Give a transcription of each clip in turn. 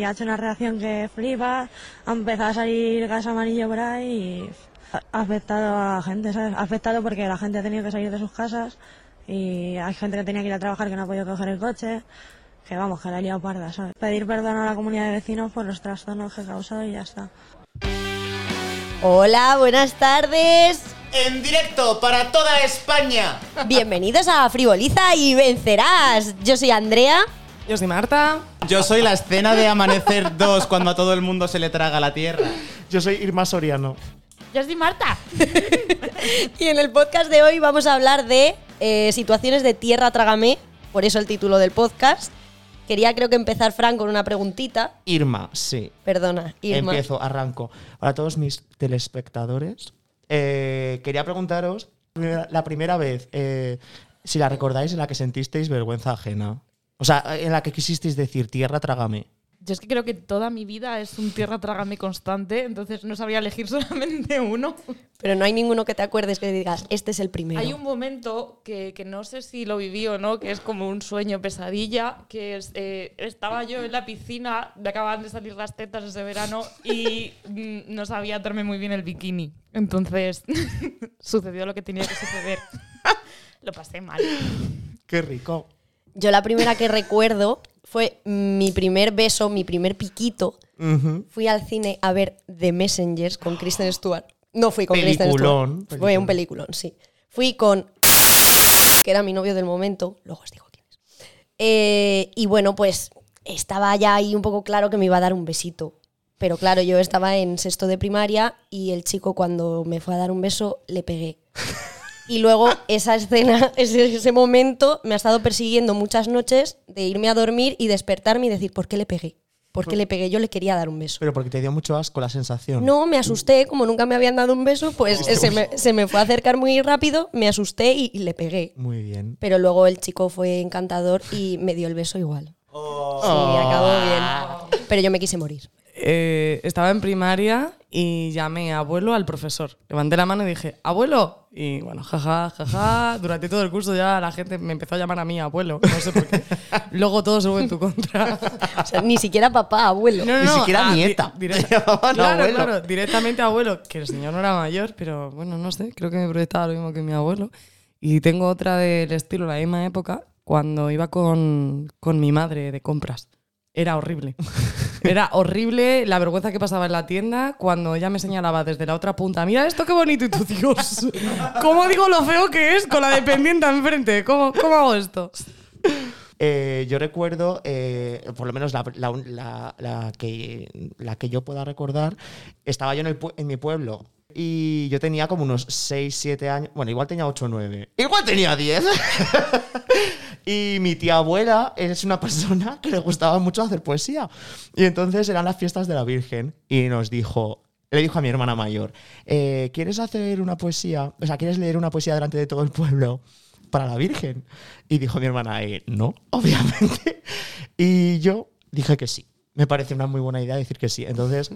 Y ha hecho una reacción que flipa, ha empezado a salir gas amarillo por ahí y ha afectado a la gente, ¿sabes? Ha afectado porque la gente ha tenido que salir de sus casas y hay gente que tenía que ir a trabajar que no ha podido coger el coche, que vamos, que la ha liado parda, ¿sabes? Pedir perdón a la comunidad de vecinos por los trastornos que ha causado y ya está. Hola, buenas tardes. En directo para toda España. Bienvenidos a Frivoliza y Vencerás. Yo soy Andrea. Yo soy Marta. Yo soy la escena de Amanecer 2 cuando a todo el mundo se le traga la tierra. Yo soy Irma Soriano. Yo soy Marta. Y en el podcast de hoy vamos a hablar de eh, situaciones de tierra trágame, por eso el título del podcast. Quería creo que empezar, Fran, con una preguntita. Irma, sí. Perdona, Irma. Empiezo, arranco. Para todos mis telespectadores, eh, quería preguntaros la primera vez, eh, si la recordáis, en la que sentisteis vergüenza ajena. O sea, en la que quisisteis decir, tierra, trágame. Yo es que creo que toda mi vida es un tierra trágame constante, entonces no sabría elegir solamente uno. Pero no hay ninguno que te acuerdes que digas, este es el primero. Hay un momento que, que no sé si lo viví o no, que es como un sueño pesadilla, que es, eh, estaba yo en la piscina, me acababan de salir las tetas ese verano y mm, no sabía atarme muy bien el bikini. Entonces sucedió lo que tenía que suceder. lo pasé mal. Qué rico. Yo la primera que recuerdo fue mi primer beso, mi primer piquito. Fui al cine a ver The Messengers con Kristen Stewart. No fui con Kristen Peliculón, Stewart. Fue peliculón. un peliculón, sí. Fui con que era mi novio del momento, luego os digo quién es. Eh, y bueno, pues estaba ya ahí un poco claro que me iba a dar un besito. Pero claro, yo estaba en sexto de primaria y el chico cuando me fue a dar un beso le pegué. Y luego esa escena, ese, ese momento me ha estado persiguiendo muchas noches de irme a dormir y despertarme y decir, ¿por qué le pegué? ¿Por qué le pegué? Yo le quería dar un beso. Pero porque te dio mucho asco la sensación. No, me asusté, como nunca me habían dado un beso, pues se me, se me fue a acercar muy rápido, me asusté y, y le pegué. Muy bien. Pero luego el chico fue encantador y me dio el beso igual. Oh. Sí, acabó bien. Pero yo me quise morir. Eh, estaba en primaria y llamé a abuelo al profesor. Levanté la mano y dije, abuelo. Y bueno, jaja, jaja. Durante todo el curso ya la gente me empezó a llamar a mí abuelo. No sé por qué. Luego todo se fue en tu contra. O sea, ni siquiera papá, abuelo. Ni siquiera ah, di- nieta. direct- Te llamaban claro, abuelo. claro, directamente abuelo. Que el señor no era mayor, pero bueno, no sé. Creo que me proyectaba lo mismo que mi abuelo. Y tengo otra del estilo, la misma época, cuando iba con, con mi madre de compras. Era horrible. Era horrible la vergüenza que pasaba en la tienda cuando ella me señalaba desde la otra punta. Mira esto qué bonito y tú, Dios. ¿Cómo digo lo feo que es con la dependiente enfrente? ¿Cómo, cómo hago esto? Eh, yo recuerdo, eh, por lo menos la, la- la- que, la que yo pueda recordar, estaba yo en, el en mi pueblo y yo tenía como unos 6, 7 años, bueno, igual tenía 8 o 9, igual tenía 10. y mi tía abuela es una persona que le gustaba mucho hacer poesía. Y entonces eran las fiestas de la Virgen y nos dijo... Le dijo a mi hermana mayor, eh, ¿quieres hacer una poesía? O sea, ¿quieres leer una poesía delante de todo el pueblo? para la Virgen. Y dijo mi hermana, eh, no, obviamente. Y yo dije que sí. Me parece una muy buena idea decir que sí. Entonces,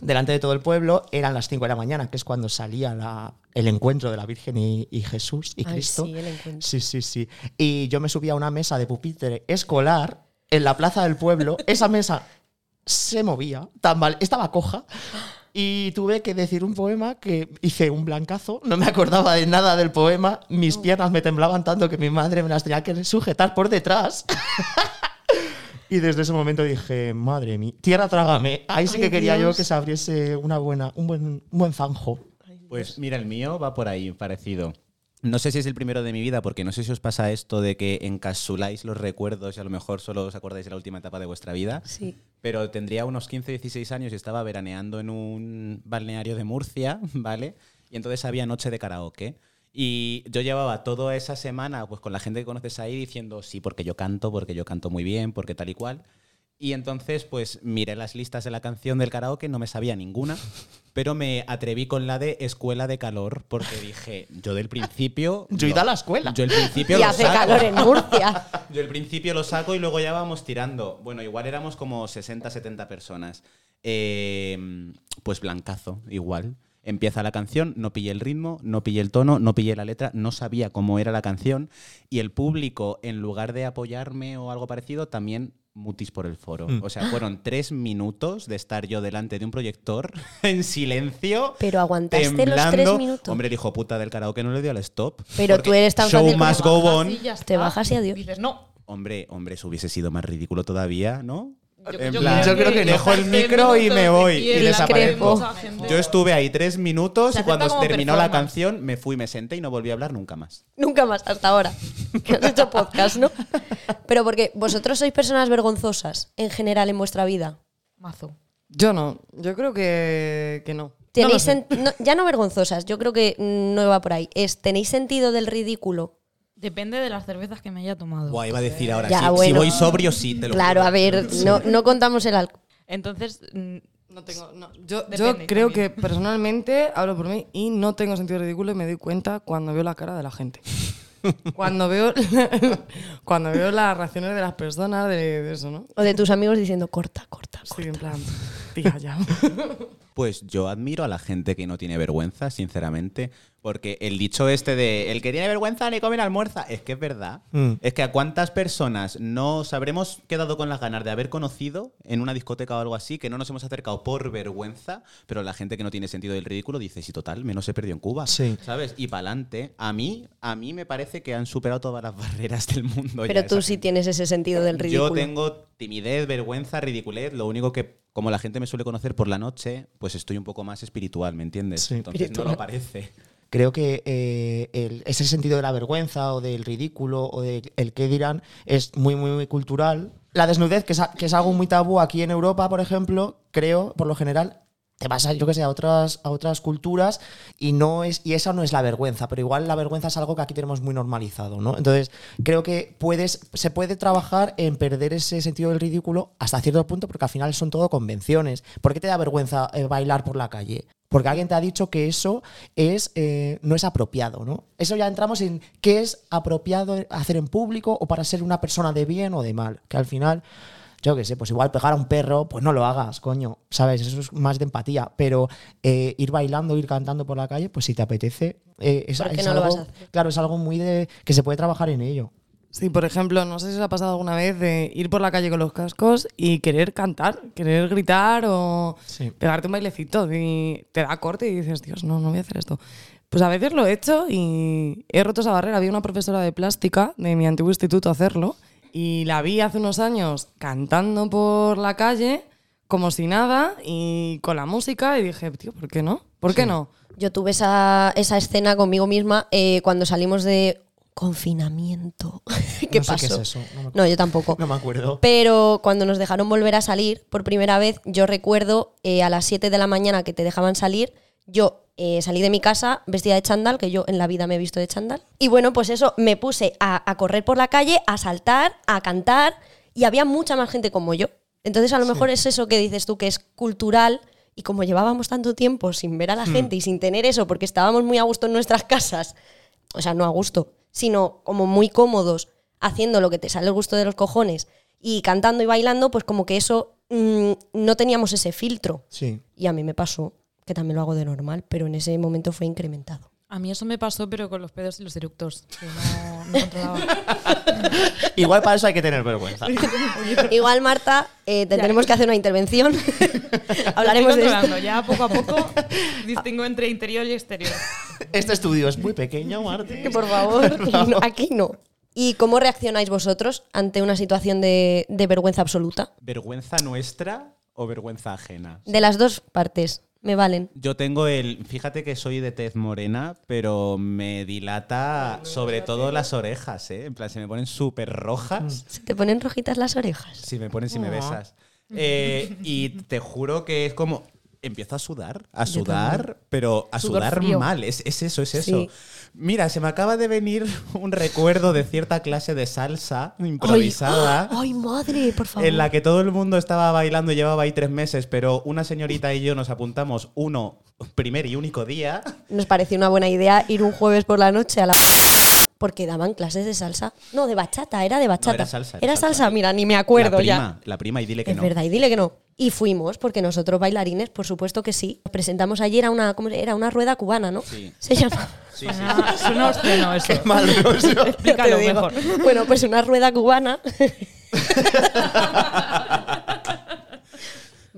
delante de todo el pueblo, eran las 5 de la mañana, que es cuando salía la- el encuentro de la Virgen y, y Jesús y Ay, Cristo. sí, el encuentro. Sí, sí, sí. Y yo me subí a una mesa de pupitre escolar en la plaza del pueblo. Esa mesa se movía, tan mal, estaba coja. Y tuve que decir un poema que hice un blancazo, no me acordaba de nada del poema, mis piernas me temblaban tanto que mi madre me las tenía que sujetar por detrás. y desde ese momento dije, madre mía, tierra trágame. Ahí sí Ay, que quería Dios. yo que se abriese una buena, un buen, un buen zanjo. Pues mira, el mío va por ahí, parecido. No sé si es el primero de mi vida, porque no sé si os pasa esto de que encapsuláis los recuerdos y a lo mejor solo os acordáis de la última etapa de vuestra vida. Sí. Pero tendría unos 15, 16 años y estaba veraneando en un balneario de Murcia, ¿vale? Y entonces había noche de karaoke. Y yo llevaba toda esa semana pues con la gente que conoces ahí diciendo, sí, porque yo canto, porque yo canto muy bien, porque tal y cual. Y entonces, pues miré las listas de la canción del karaoke, no me sabía ninguna, pero me atreví con la de Escuela de Calor, porque dije, yo del principio. Yo he ido a la escuela. Yo el principio Y lo hace saco. calor en Murcia. Yo el principio lo saco y luego ya vamos tirando. Bueno, igual éramos como 60, 70 personas. Eh, pues blancazo, igual. Empieza la canción, no pillé el ritmo, no pillé el tono, no pillé la letra, no sabía cómo era la canción y el público, en lugar de apoyarme o algo parecido, también mutis por el foro. Mm. O sea, fueron tres minutos de estar yo delante de un proyector en silencio. Pero aguantaste los tres minutos. Hombre, el hijo puta del karaoke no le dio al stop. Pero tú eres tan show fácil must como go on. y Te bajas y adiós. Dices, no. Hombre, hombre, eso hubiese sido más ridículo todavía, ¿no? Yo, En yo plan, yo creo que dejo el micro y me voy y desaparezco. Yo estuve ahí tres minutos y cuando terminó la canción me fui, me senté y no volví a hablar nunca más. Nunca más, hasta ahora. Que has hecho podcast, ¿no? Pero porque vosotros sois personas vergonzosas en general en vuestra vida. Mazo. Yo no. Yo creo que, que no. Tenéis no, ya no vergonzosas, yo creo que no va por ahí. Es, ¿Tenéis sentido del ridículo? Depende de las cervezas que me haya tomado. Buah, iba a decir ahora, Ya, sí, si bueno. voy sobrio, sí, te lo Claro, juro. a ver, no, no contamos el alcohol. Entonces, mm, No tengo, no. Yo, yo creo también. que personalmente hablo por mí y no tengo sentido ridículo y me doy cuenta cuando veo la cara de la gente. cuando veo cuando veo las reacciones de las personas de, de eso, ¿no? O de tus amigos diciendo, corta, corta, Sí, corta. en plan, tía, ya. Pues yo admiro a la gente que no tiene vergüenza, sinceramente, porque el dicho este de el que tiene vergüenza le comen almuerza, es que es verdad. Mm. Es que a cuántas personas nos habremos quedado con las ganas de haber conocido en una discoteca o algo así, que no nos hemos acercado por vergüenza, pero la gente que no tiene sentido del ridículo dice, sí, total, menos se perdió en Cuba. Sí. ¿Sabes? Y para adelante, a mí, a mí me parece que han superado todas las barreras del mundo. ya Pero tú sí gente. tienes ese sentido del ridículo. Yo tengo timidez, vergüenza, ridiculez. Lo único que, como la gente me suele conocer por la noche, pues estoy un poco más espiritual, ¿me entiendes? Sí. Entonces Espiritual. no lo parece. Creo que eh, el- ese sentido de la vergüenza o del ridículo o del el qué dirán es muy, muy, muy cultural. La desnudez, que es, que es algo muy tabú aquí en Europa, por ejemplo, creo, por lo general, te vas a, yo que sé, a otras, a otras culturas y no es y esa no es la vergüenza, pero igual la vergüenza es algo que aquí tenemos muy normalizado, ¿no? Entonces, creo que puedes se puede trabajar en perder ese sentido del ridículo hasta cierto punto porque al final son todo convenciones. ¿Por qué te da vergüenza eh, bailar por la calle? Porque alguien te ha dicho que eso es eh, no es apropiado, ¿no? Eso ya entramos en qué es apropiado hacer en público o para ser una persona de bien o de mal, que al final yo qué sé, pues igual pegar a un perro, pues no lo hagas, coño, ¿sabes? Eso es más de empatía. Pero eh, ir bailando, ir cantando por la calle, pues si te apetece, eh, es, ¿Por qué es no lo algo, vas a hacer? claro, es algo muy de que se puede trabajar en ello. Sí, por ejemplo, no sé si os ha pasado alguna vez de ir por la calle con los cascos y querer cantar, querer gritar o Sí. pegarte un bailecito y te da corte y dices, Dios, no, no voy a hacer esto. Pues a veces lo he hecho y he roto esa barrera. Había una profesora de plástica de mi antiguo instituto a hacerlo y la vi hace unos años cantando por la calle como si nada y con la música y dije, tío, ¿por qué no? ¿Por qué no? Yo tuve esa, esa escena conmigo misma eh, cuando salimos de confinamiento. ¿Qué no sé pasó? qué es eso. No, yo tampoco. no me acuerdo. Pero cuando nos dejaron volver a salir por primera vez, yo recuerdo eh, a las 7 de la mañana que te dejaban salir, yo eh, salí de mi casa vestida de chándal, que yo en la vida me he visto de chándal. Y bueno, pues eso, me puse a, a correr por la calle, a saltar, a cantar, y había mucha más gente como yo. Entonces a lo mejor es eso que dices tú, que es cultural. Y como llevábamos tanto tiempo sin ver a la gente y sin tener eso, porque estábamos muy a gusto en nuestras casas, o sea, no a gusto, sino como muy cómodos, haciendo lo que te sale el gusto de los cojones y cantando y bailando, pues como que eso mm, no teníamos ese filtro. Sí. Y a mí me pasó, que también lo hago de normal, pero en ese momento fue incrementado. A mí eso me pasó, pero con los pedos y los eructos. Que no, no controlaba. Igual para eso hay que tener vergüenza. Igual, Marta, eh, tendremos que hacer una intervención. Hablaremos de esto. Ya poco a poco distingo entre interior y exterior. Este estudio es muy pequeño, Martín. Que por favor, no, aquí no. ¿Y cómo reaccionáis vosotros ante una situación de, de vergüenza absoluta? ¿Vergüenza nuestra o vergüenza ajena? De las dos partes, me valen. Yo tengo el. Fíjate que soy de tez morena, pero me dilata sobre todo las orejas, ¿eh? En plan, se me ponen súper rojas. ¿Se te ponen rojitas las orejas? Si me pones y me besas. Eh, y te juro que es como. Empiezo a sudar, a sudar, pero a Sudor sudar frío. mal. Es, es eso, es eso. Sí. Mira, se me acaba de venir un recuerdo de cierta clase de salsa improvisada. Ay, madre, por favor. En la que todo el mundo estaba bailando y llevaba ahí tres meses, pero una señorita y yo nos apuntamos uno, primer y único día. Nos pareció una buena idea ir un jueves por la noche a la... Porque daban clases de salsa. No, de bachata, era de bachata. era salsa, era Era salsa. salsa, mira, ni me acuerdo la ya. prima, La prima y dile que Es no. verdad, y dile que no. Y fuimos, porque nosotros bailarines, por supuesto que sí. Nos presentamos ayer a una, ¿cómo era? Una rueda cubana, ¿no? Sí. Se llama. Sí, sí, sí. Suena, obsceno eso. Mal, ¿no? Explícalo mejor. Bueno, pues una rueda cubana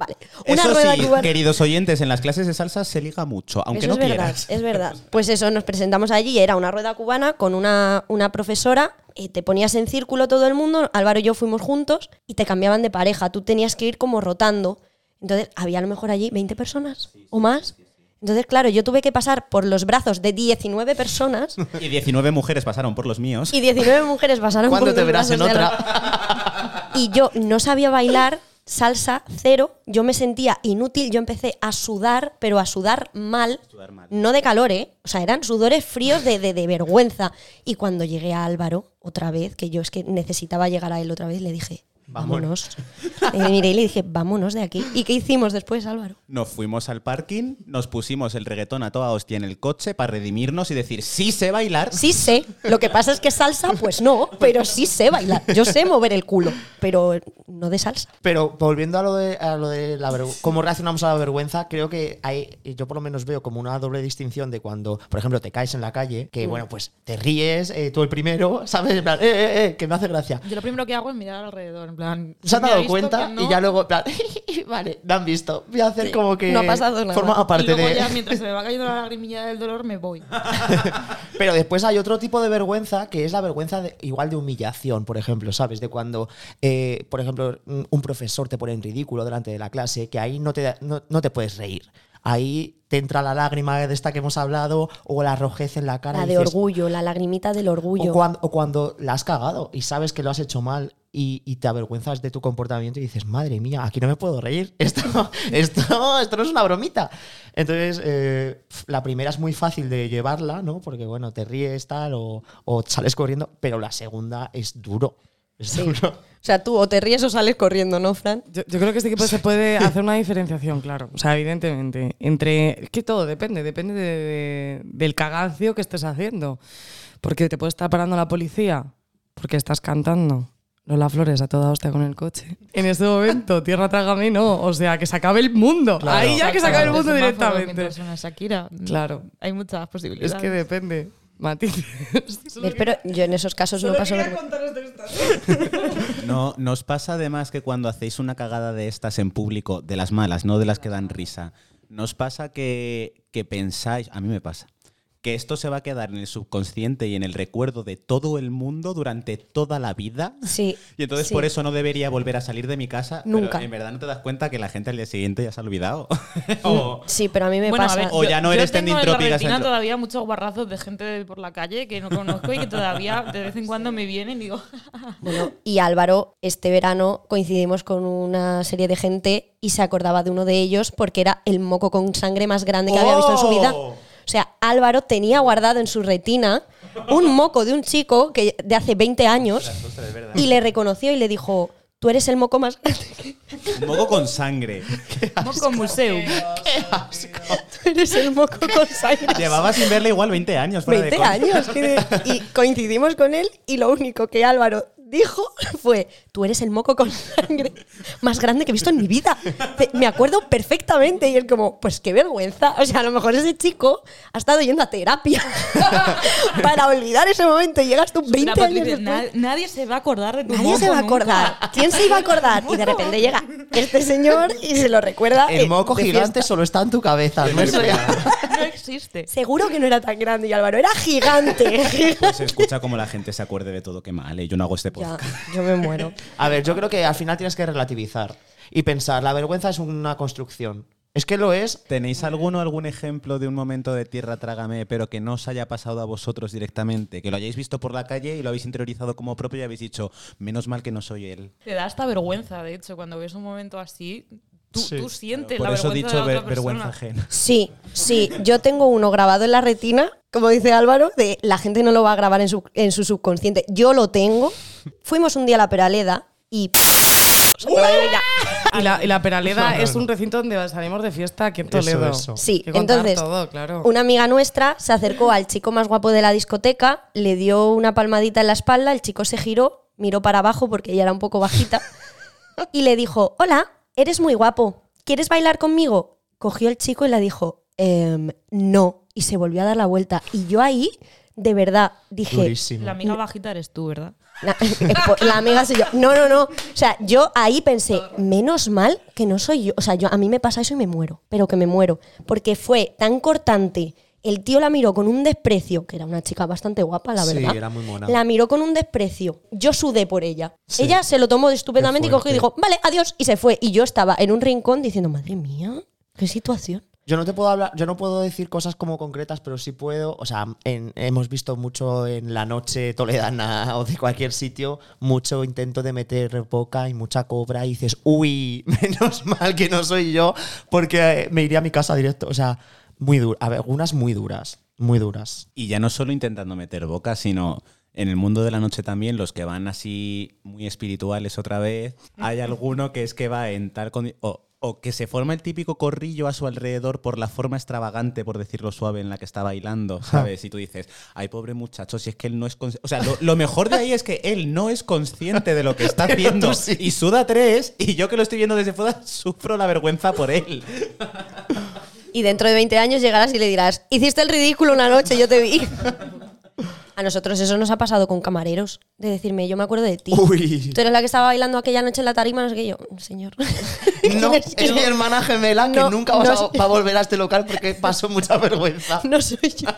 Vale. Una Eso rueda sí, cubana. queridos oyentes, en las clases de salsa se liga mucho, aunque Eso no es verdad, es verdad. Pues eso, nos presentamos allí, era una rueda cubana con una, una profesora, eh, te ponías en círculo todo el mundo, Álvaro y yo fuimos juntos y te cambiaban de pareja, tú tenías que ir como rotando. Entonces, había a lo mejor allí 20 personas o más. Entonces, claro, yo tuve que pasar por los brazos de 19 personas Y 19 mujeres pasaron por los míos. y 19 mujeres pasaron ¿Cuándo por te los verás en brazos de otra? Álvaro. Y yo no sabía bailar salsa cero, yo me sentía inútil, yo empecé a sudar, pero a sudar mal, Sudar mal. no de calor, ¿eh? O sea, eran sudores fríos de, de- de vergüenza. Y cuando llegué a Álvaro, otra vez, que yo es que necesitaba llegar a él otra vez, le dije, vámonos. Miré y le dije, vámonos de aquí. ¿Y qué hicimos después, Álvaro? Nos fuimos al parking, nos pusimos el reggaetón a toda hostia en el coche para redimirnos y decir, sí sé bailar. Sí sé. Lo que pasa es que salsa, pues no, pero sí sé bailar. Yo sé mover el culo, pero no de salsa. Pero volviendo a lo de, a lo de la vergü- cómo reaccionamos a la vergüenza, creo que hay, yo por lo menos veo como una doble distinción de cuando, por ejemplo, te caes en la calle, que Mm. bueno, pues te ríes, eh, tú el primero, ¿sabes? En plan, eh, eh, eh, que me hace gracia. Yo lo primero que hago es mirar alrededor, en plan. Se han ¿quién me ha dado cuenta no? y ya luego, plan, vale, me han visto. Voy a hacer Sí, como que. no ha pasado nada. Forma Y parte luego de. ya, mientras se me va cayendo la lagrimilla del dolor, me voy. Pero después hay otro tipo de vergüenza que es la vergüenza de- igual de humillación, por ejemplo, ¿sabes? De cuando, eh, por ejemplo, un un profesor te pone en ridículo delante de la clase, que ahí no te, da- no, no te puedes reír. Ahí te entra la lágrima de esta que hemos hablado o la rojez en la cara. La de dices- orgullo, la lagrimita del O orgullo. cuando, o cuando la has cagado y sabes que lo has hecho mal y, y te avergüenzas de tu comportamiento y dices, madre mía, aquí no me puedo reír. Esto, esto, esto no es una bromita. Entonces, eh, la primera es muy fácil de llevarla, ¿no? Porque, bueno, te ríes tal o, o sales corriendo, pero la segunda es duro. Es duro. O sea, tú o te ríes o sales corriendo, ¿no, Fran? Yo, yo creo que sí que pues, se puede hacer una diferenciación, claro. O sea, evidentemente. Entre. Es que todo depende, depende de- de- del cagancio que estés haciendo. Porque te puede estar parando la policía porque estás cantando. Lola Flores a toda hostia con el coche. En ese momento, tierra trágame, no. O sea, que se acabe el mundo. Claro. Ahí ya que se acabe el mundo directamente. suena Shakira. Claro. Hay muchas Es posibilidades. que depende. Matices. Pero yo en esos casos no paso vergüenza. No, nos pasa además que cuando hacéis una cagada de estas en público, de las malas, no de las que dan risa, nos pasa que, que pensáis, a mí me pasa, que esto se va a quedar en el subconsciente y en el recuerdo de todo el mundo durante toda la vida. Sí. Y entonces sí. por eso no debería volver a salir de mi casa. pero Nunca. en verdad no te das cuenta que la gente al día siguiente ya se ha olvidado. o, Sí, pero a mí me Bueno, pasa. a ver, O ya no eres yo tengo en la tendintrópica, retina Sandra. todavía muchos guarrazos de gente por la calle que no conozco y que todavía de vez en cuando me vienen y digo, Bueno, y Álvaro, este verano coincidimos con una serie de gente y se acordaba de uno de ellos porque era el moco con sangre más grande que había visto en su vida. O sea, Álvaro tenía guardado en su retina un moco de un chico que de hace 20 años y le reconoció y le dijo, tú eres el moco más grande. un moco con sangre. Moco Museum. Tú eres el moco con sangre. Llevaba sin verle igual 20 años. fuera de 20 coña. años. Y coincidimos con él y lo único que Álvaro dijo fue, tú eres el moco con sangre más grande que he visto en mi vida. Me acuerdo perfectamente y es como, pues qué vergüenza. O sea, a lo mejor ese chico ha estado yendo a terapia para olvidar ese momento y llegas tú 20 La años después. na- nadie se va a acordar de tu Nadie moco se va a nunca. acordar. ¿Quién se iba a acordar? Y de repente llega este señor y se lo recuerda. El eh, moco gigante fiesta. solo está en tu cabeza. ¿no? Ya- No existe. Seguro que no era tan grande y Álvaro era gigante. Pues se escucha como la gente se acuerde de todo. Qué mal, ¿eh? yo no hago este ya, podcast. yo me muero. A ver, yo creo que al final tienes que relativizar y pensar, la vergüenza es una construcción. Es que lo es. ¿Tenéis alguno, algún ejemplo de un momento de tierra trágame, pero que no os haya pasado a vosotros directamente? Que lo hayáis visto por la calle y lo habéis interiorizado como propio y habéis dicho, menos mal que no soy él. Te da hasta vergüenza, de hecho, cuando ves un momento así, tú, Sí. tú sientes Por la eso he vergüenza dicho de la ver- otra vergüenza ajena. Sí, sí. Yo tengo uno grabado en la retina, como dice Álvaro, de la gente no lo va a grabar en su, en su subconsciente. Yo lo tengo. Fuimos un día a la Peraleda y. Y la, y la Peraleda es un recinto donde salimos de fiesta aquí en Eso, Toledo. eso. Sí, Hay que contar entonces, todo, claro. una amiga nuestra se acercó al chico más guapo de la discoteca, le dio una palmadita en la espalda, el chico se giró, miró para abajo porque ella era un poco bajita y le dijo, hola, eres muy guapo, ¿quieres bailar conmigo? Cogió el chico y le dijo, "Em, no, y se volvió a dar la vuelta. Y yo ahí de verdad, dije, Durísimo. La amiga bajita eres tú, ¿verdad? La, la amiga soy yo. No, no, no. O sea, yo ahí pensé, menos mal que no soy yo. O sea, yo, a mí me pasa eso y me muero, pero que me muero. Porque fue tan cortante. El tío la miró con un desprecio, que era una chica bastante guapa, la Sí, verdad. era muy mona. La miró con un desprecio. Yo sudé por ella. Sí. Ella se lo tomó estupendamente y cogió y dijo, vale, adiós, y se fue. Y yo estaba en un rincón diciendo, madre mía, qué situación. Yo no te puedo hablar, yo no puedo decir cosas como concretas, pero sí puedo, o sea, en- hemos visto mucho en la noche toledana o de cualquier sitio, mucho intento de meter boca y mucha cobra y dices, uy, menos mal que no soy yo, porque eh, me iría a mi casa directo. O sea, muy duras, algunas muy duras, muy duras. Y ya no solo intentando meter boca, sino en el mundo de la noche también, los que van así muy espirituales otra vez, hay alguno que es que va en tal condi- o, o que se forma el típico corrillo a su alrededor por la forma extravagante, por decirlo suave, en la que está bailando, ¿sabes? Y tú dices, ay, pobre muchacho, si es que él no es consciente. O sea, lo, lo mejor de ahí es que él no es consciente de lo que está haciendo y suda tres, y yo que lo estoy viendo desde fuera sufro la vergüenza por él. Y dentro de 20 años llegarás y le dirás, hiciste el ridículo una noche, yo te vi. A nosotros eso nos ha pasado con camareros, de decirme, yo me acuerdo de ti. Uy. Tú eres la que estaba bailando aquella noche en la tarima, no sé qué, yo, señor. No, ¿Quién es mi hermana gemela que nunca va, no a, sé. va a volver a este local porque pasó mucha vergüenza. No soy yo.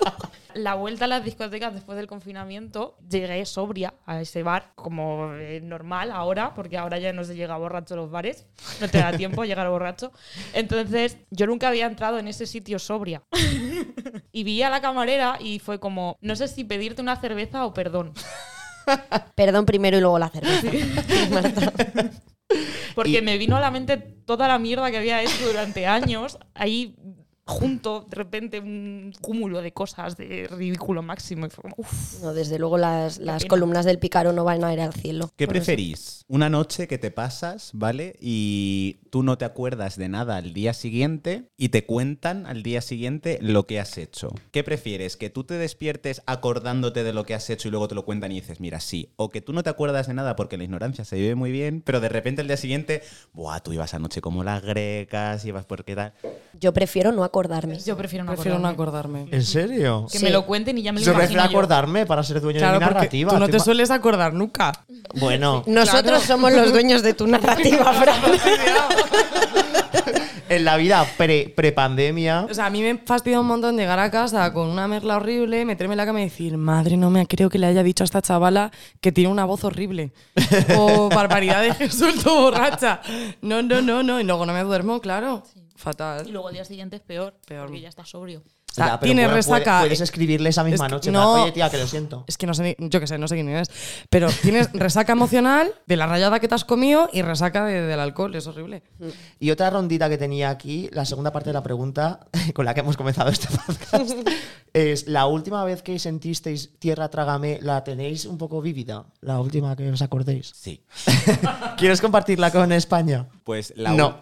La vuelta a las discotecas después del confinamiento, llegué sobria a ese bar como eh, normal ahora, porque ahora ya no se llega borracho a los bares, no te da tiempo a llegar borracho. Entonces, yo nunca había entrado en ese sitio sobria. y vi a la camarera y fue como, no sé si pedirte una cerveza o perdón. Perdón primero y luego la cerveza. Porque Y- me vino a la mente toda la mierda que había hecho durante años, ahí junto, de repente, un cúmulo de cosas de ridículo máximo. Y fue como, uff. No, desde luego las, las columnas del Picaro no van a ir al cielo. ¿Qué eso. preferís? Una noche que te pasas, ¿vale? Y tú no te acuerdas de nada al día siguiente y te cuentan al día siguiente lo que has hecho. ¿Qué prefieres? ¿Que tú te despiertes acordándote de lo que has hecho y luego te lo cuentan y dices, mira, sí? ¿O que tú no te acuerdas de nada porque la ignorancia se vive muy bien, pero de repente al día siguiente, buah, tú ibas anoche como las grecas, ibas por qué tal? Yo prefiero no acordarme. Yo prefiero no Prefiero no acordarme. acordarme. ¿En serio? Que Sí. me lo cuenten y ya me lo Yo imagino prefiero yo. acordarme para ser dueño Claro, de mi porque narrativa. tú no te sueles acordar nunca. Bueno, Nosotros somos los dueños de tu narrativa, Fran. en la vida pre- pre-pandemia. O sea, a mí me fastidia un montón llegar a casa con una merla horrible, meterme en la cama y decir, madre, no me creo que le haya dicho a esta chavala que tiene una voz horrible. O barbaridades que suelto borracha. No, no, no, no. Y luego no me duermo, claro. Fatal. Y luego al día siguiente es peor, Peor. porque ya está sobrio. O sea, Ya, pero tiene puede- resaca. puede- Puedes escribirle esa misma Es que- noche. no. Oye, tía, que lo siento. Es que no sé, ni- yo qué sé, no sé quién es. Pero tienes resaca emocional de la rayada que te has comido y resaca de- del alcohol. Es horrible. Y otra rondita que tenía aquí, la segunda parte de la pregunta con la que hemos comenzado este podcast, es la última vez que sentisteis tierra trágame, ¿la tenéis un poco vívida? La última que os acordéis. Sí. ¿Quieres compartirla con España? Pues la, No.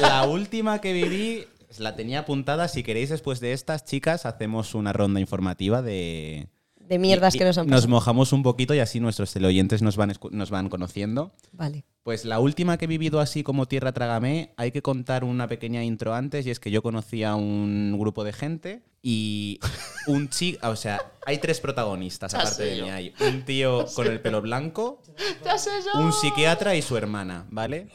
la última que viví la tenía apuntada. Si queréis, después de estas, chicas, hacemos una ronda informativa de. De mierdas y- que nos han y Nos pasado. mojamos un poquito y así nuestros teleoyentes nos van, nos van conociendo. Vale. Pues la última que he vivido así como Tierra Trágame, hay que contar una pequeña intro antes y es que yo conocí a un grupo de gente y un chico, o sea, hay tres protagonistas aparte de mí. Hay un tío con el pelo blanco, un psiquiatra y su hermana, ¿vale?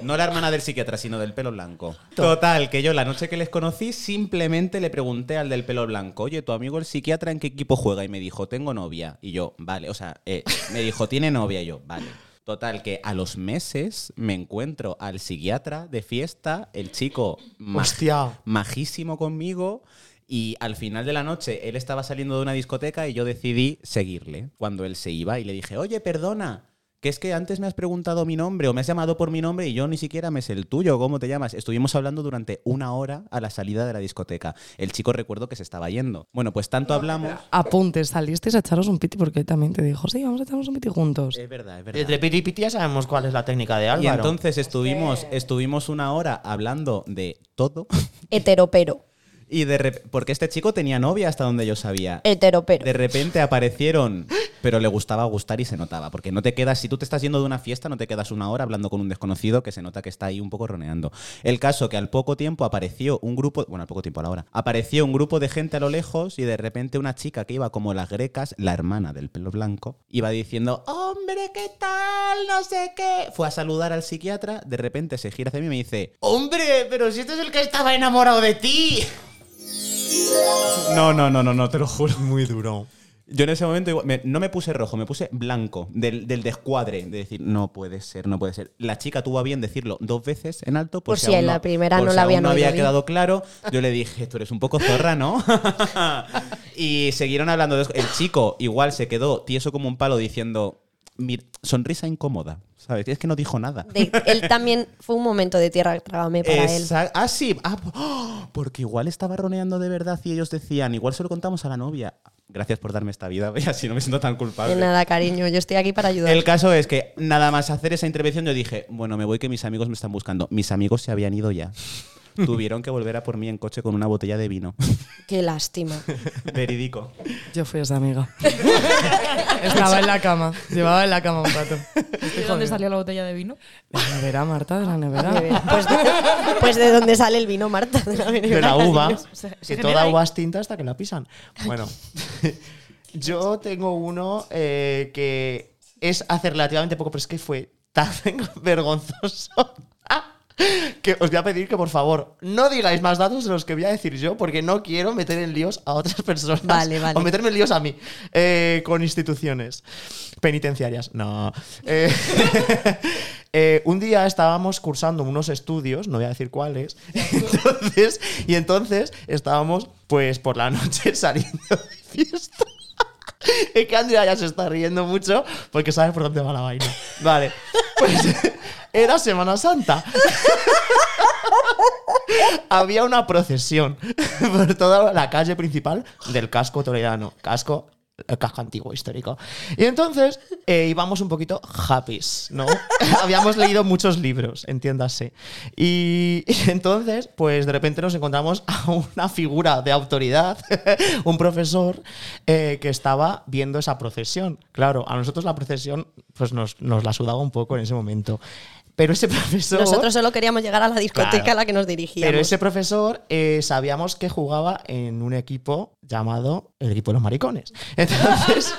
No la hermana del psiquiatra, sino del pelo blanco. Total, que yo la noche que les conocí simplemente le pregunté al del pelo blanco, oye, tu amigo el psiquiatra en qué equipo juega? Y me dijo, tengo novia. Y yo, vale, o sea, eh, me dijo, tiene novia. Y yo, vale. Total, que a los meses me encuentro al psiquiatra de fiesta, el chico Hostia. majísimo conmigo. Y al final de la noche él estaba saliendo de una discoteca y yo decidí seguirle cuando él se iba y le dije, oye, perdona, que es que antes me has preguntado mi nombre o me has llamado por mi nombre y yo ni siquiera me sé el tuyo, ¿cómo te llamas? Estuvimos hablando durante una hora a la salida de la discoteca. El chico recuerdo que se estaba yendo. Bueno, pues tanto hablamos... Apuntes, salisteis a echaros un piti porque él también te dijo, sí, vamos a echarnos un piti juntos. Es verdad, es verdad. Entre piti y piti ya sabemos cuál es la técnica de Y Álvaro. entonces estuvimos, estuvimos una hora hablando de todo. Heteropero. Y de porque este chico tenía novia hasta donde yo sabía. Heteropero. De repente aparecieron, pero le gustaba gustar y se notaba. Porque no te quedas, si tú te estás yendo de una fiesta, no te quedas una hora hablando con un desconocido que se nota que está ahí un poco roneando. El caso que al poco tiempo apareció un grupo, bueno, al poco tiempo a la hora, apareció un grupo de gente a lo lejos y de repente una chica que iba como las grecas, la hermana del pelo blanco, iba diciendo, hombre, ¿qué tal? No sé qué. Fue a saludar al psiquiatra, de repente se gira hacia mí y me dice, hombre, pero si este es el que estaba enamorado de ti. No, no, no, no, no, te lo juro. Muy duro. Yo en ese momento igual- me- no me puse rojo, me puse blanco, del, del descuadre, de decir, no puede ser, no puede ser. La chica tuvo a bien decirlo dos veces en alto, por, Por si, si aún en la primera por no si la aún habían no oído había bien. quedado claro. Yo le dije, tú eres un poco zorra, ¿no? y siguieron hablando de eso. El chico igual se quedó tieso como un palo diciendo, "Mir- sonrisa incómoda, ¿sabes? Es que no dijo nada. De- él también fue un momento de tierra trágame para él. Ah, sí. Ah, ¡oh! porque igual estaba roneando de verdad y ellos decían, igual se lo contamos a la novia. Gracias por darme esta vida, así no me siento tan culpable. De nada, cariño, yo estoy aquí para ayudar. El caso es que nada más hacer esa intervención yo dije, bueno, me voy que mis amigos me están buscando. Mis amigos se habían ido ya. Tuvieron que volver a por mí en coche con una botella de vino. Qué lástima. Verídico. Yo fui esa amiga. Estaba en la cama. Llevaba en la cama un rato. ¿De dónde salió la botella de vino? De la nevera, Marta, de la nevera. Pues, pues de dónde sale el vino, Marta. De la, De la uva. Que toda uva es tinta hasta que la pisan. Bueno, yo tengo uno eh, que es hace relativamente poco, pero es que fue tan vergonzoso. Que os voy a pedir que por favor no digáis más datos de los que voy a decir yo, porque no quiero meter en líos a otras personas. Vale, vale. O meterme en líos a mí. eh, con instituciones penitenciarias. No. Eh, eh, un día estábamos cursando unos estudios, no voy a decir cuáles. Entonces, y entonces estábamos, pues, por la noche saliendo de fiesta. Es que Andrea ya se está riendo mucho porque sabe por dónde va la vaina. Vale. Pues era Semana Santa. Había una procesión por toda la calle principal del casco toledano. Casco, el casco antiguo histórico. Y entonces eh, íbamos un poquito happies, ¿no? Habíamos leído muchos libros, entiéndase. Y, y entonces, pues de repente nos encontramos a una figura de autoridad, un profesor, eh, que estaba viendo esa procesión. Claro, a nosotros la procesión pues nos, nos la sudaba un poco en ese momento. Pero ese profesor... Nosotros solo queríamos llegar a la discoteca Claro. a la que nos dirigíamos. Pero ese profesor eh, sabíamos que jugaba en un equipo llamado el equipo de los maricones. Entonces,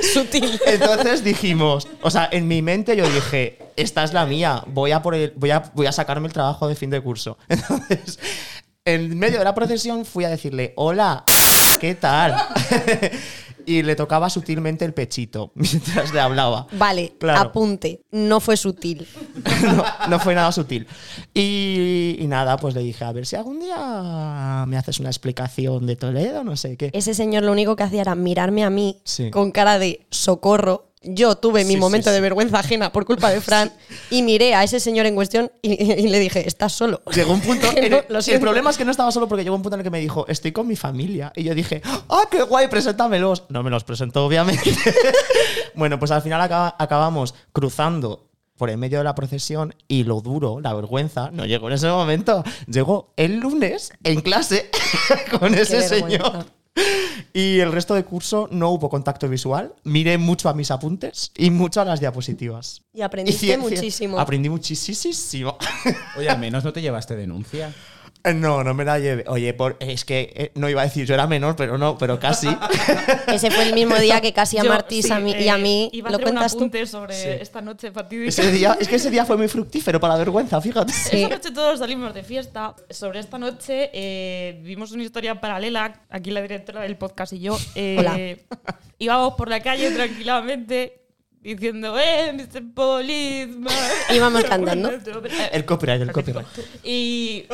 Sutil. entonces dijimos, o sea, en mi mente yo dije, esta es la mía, voy a, por el- voy a, voy a sacarme el trabajo de fin de curso. Entonces, en medio de la procesión fui a decirle, hola, ¿qué tal? Y le tocaba sutilmente el pechito mientras le hablaba. Vale, Claro. apunte. No fue sutil. no, no fue nada sutil. Y, y nada, pues le dije, a ver si algún día me haces una explicación de Toledo, no sé qué. Ese señor lo único que hacía era mirarme a mí Sí. con cara de socorro. Yo tuve mi Sí, momento sí, de sí. vergüenza ajena por culpa de Fran y miré a ese señor en cuestión y, y le dije, ¿estás solo? Llegó un punto. Que en no, el, lo el siento. problema es que no estaba solo porque llegó un punto en el que me dijo, estoy con mi familia. Y yo dije, ¡ah, qué guay! Preséntamelos. No me los presentó, obviamente. bueno, pues al final acaba- acabamos cruzando por el medio de la procesión y lo duro, la vergüenza, no llegó en ese momento. Llegó el lunes en clase con ese vergüenza. señor. Y el resto de curso no hubo contacto visual. Miré mucho a mis apuntes y mucho a las diapositivas. Y aprendiste muchísimo. Aprendí muchísimo. Oye, al menos no te llevaste denuncia. Eh, No, no me la llevé. Oye, por- es que eh, no iba a decir, yo era menor, pero no, pero casi. Ese fue el mismo día que casi a Yo, Martis sí, a mí, y eh, a mí. Iba a ¿Lo hacer un cuentas tú? apunte sobre Sí. esta noche fatídica. ese día, es que ese día fue muy fructífero para la vergüenza, fíjate. Sí. Esta noche todos salimos de fiesta. Sobre esta noche eh, vimos una historia paralela. Aquí la directora del podcast y yo. eh, Hola. Íbamos por la calle tranquilamente diciendo, ¡eh, Mr. Policeman! Íbamos cantando. El copyright, el copyright. Y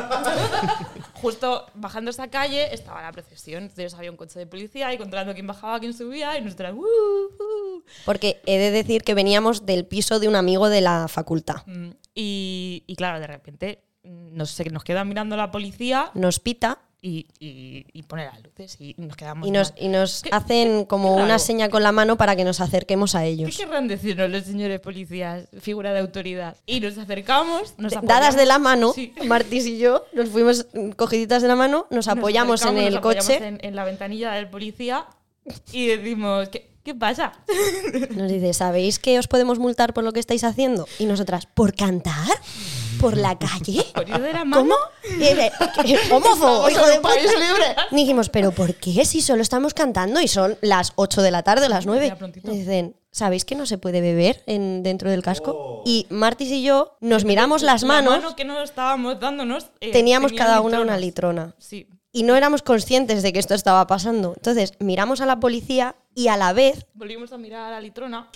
justo bajando esa calle estaba la procesión. Entonces había un coche de policía y controlando quién bajaba, quién subía. Y nosotras, ¡uh! uh". Porque he de decir que veníamos del piso de un amigo de la facultad. Mm, Y, y claro, de repente, mm, no sé, nos queda mirando la policía Nos pita y, y, y pone las luces y nos quedamos Y nos, mal. y nos ¿Qué- hacen como claro. una seña con la mano para que nos acerquemos a ¿Qué ellos. querrán decirnos los señores policías, figura de autoridad? Y nos acercamos, nos Dadas apoyamos- de la mano, Sí. Martis y yo nos fuimos cogiditas de la mano, nos Nos apoyamos en acercamos, el nos apoyamos coche. En, en la ventanilla del policía y decimos, ¿qué, qué pasa? Nos dice, ¿sabéis que os podemos multar por lo que estáis haciendo? Y nosotras, ¿por cantar? ¿Por la calle? ¿Por ir de la mano? ¿Cómo? Eh, eh, ¡Homófobo, hijo de país! Dijimos, ¿pero por qué si solo estamos cantando y son las 8 de la tarde o las 9? Ya prontito. Dicen, ¿sabéis que no se puede beber en, dentro del casco? Y Martis y yo nos miramos las La manos, mano que no estábamos dándonos. eh, teníamos tenía cada una litronas. una litrona. Sí. Y no éramos conscientes de que esto estaba pasando. Entonces miramos a la policía y a la vez Volvimos a mirar a la litrona.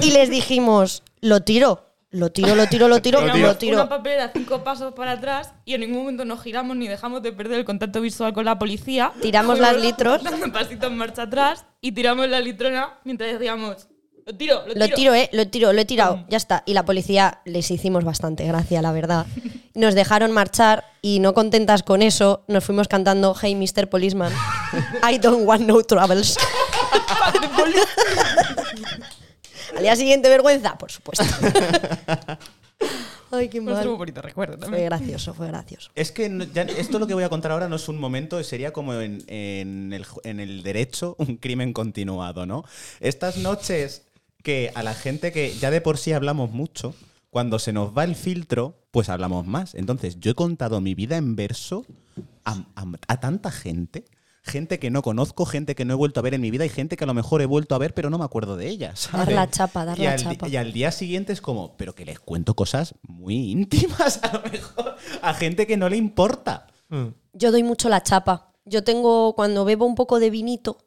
y les dijimos, lo tiro, lo tiro, lo tiro, lo tiro, Tiramos lo tiro. Una papelera cinco pasos para atrás y en ningún momento nos giramos ni dejamos de perder el contacto visual con la policía. Tiramos las litros. Dando un pasito en marcha atrás y tiramos la litrona mientras decíamos, lo tiro, lo tiro. Lo tiro, eh, lo tiro, lo he tirado, ya está. Y la policía les hicimos bastante gracia, la verdad. Nos dejaron marchar y no contentas con eso, nos fuimos cantando Hey Mr. Policeman, I don't want no troubles. Al día siguiente, vergüenza, por supuesto. Ay, qué mal. bonito recuerdo Fue también. gracioso, fue gracioso. Es que no- ya- esto lo que voy a contar ahora no es un momento, sería como en, en el, ju- en el derecho un crimen continuado, ¿no? Estas noches que a la gente que ya de por sí hablamos mucho, cuando se nos va el filtro, pues hablamos más. Entonces, yo he contado mi vida en verso a, a- a tanta gente. Gente que no conozco, gente que no he vuelto a ver en mi vida y gente que a lo mejor he vuelto a ver pero no me acuerdo de ellas. Dar la chapa, dar y la al chapa. Y al día siguiente es como, pero que les cuento cosas muy íntimas a lo mejor a gente que no le importa. Yo doy mucho la chapa. Yo tengo, cuando bebo un poco de vinito,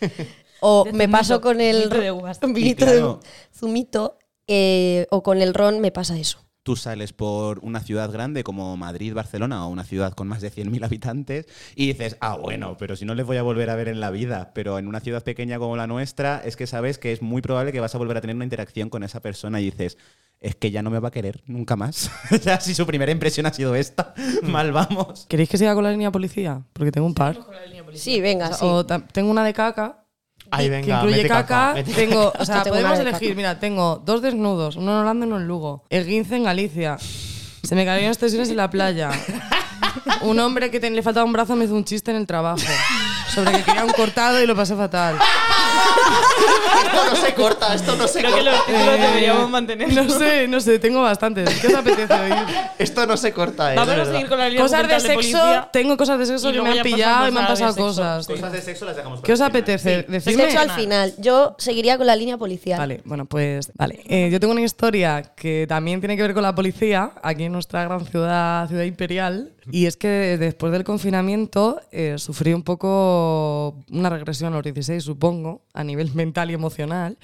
o De me zumito, paso con el de uvas. vinito claro. de zumito, eh, o con el ron, me pasa eso. Tú sales por una ciudad grande como Madrid, Barcelona o una ciudad con más de 100.000 habitantes y dices, ah, bueno, pero si no les voy a volver a ver en la vida, pero en una ciudad pequeña como la nuestra es que sabes que es muy probable que vas a volver a tener una interacción con esa persona y dices, es que ya no me va a querer nunca más. ya si su primera impresión ha sido esta, mal vamos. ¿Queréis que siga con la línea policía? Porque tengo un par. Sí, venga, O sea, sí. o ta- tengo una de caca. Ahí, que venga, incluye mete caca. caca, mete tengo, o sea, tengo podemos elegir. caca. Mira, tengo dos desnudos, uno en Holanda y uno en Lugo. El 15 en Galicia. Se me cayeron extensiones en la playa. Un hombre que te- le faltaba un brazo me hizo un chiste en el trabajo. Sobre que quería un cortado y lo pasé fatal. Esto no se corta, esto no se Creo que lo, corta. esto lo deberíamos mantener. No sé, no sé, tengo bastantes. ¿Qué os apetece oír? Esto no se corta, eh. Vamos a seguir con la línea Cosas de documental sexo, policía. tengo cosas de sexo Y que luego me ya han pillado y me han a pasado de sexo. cosas. Cosas de sexo las dejamos ¿Qué os apetece? Decidme. sexo al final. Yo seguiría con la línea policial. Vale, bueno, pues vale. Eh, yo tengo una historia que también tiene que ver con la policía, aquí en nuestra gran ciudad, ciudad imperial. Y es que después del confinamiento eh, sufrí un poco una regresión a los 16, supongo, a nivel mental y emocional.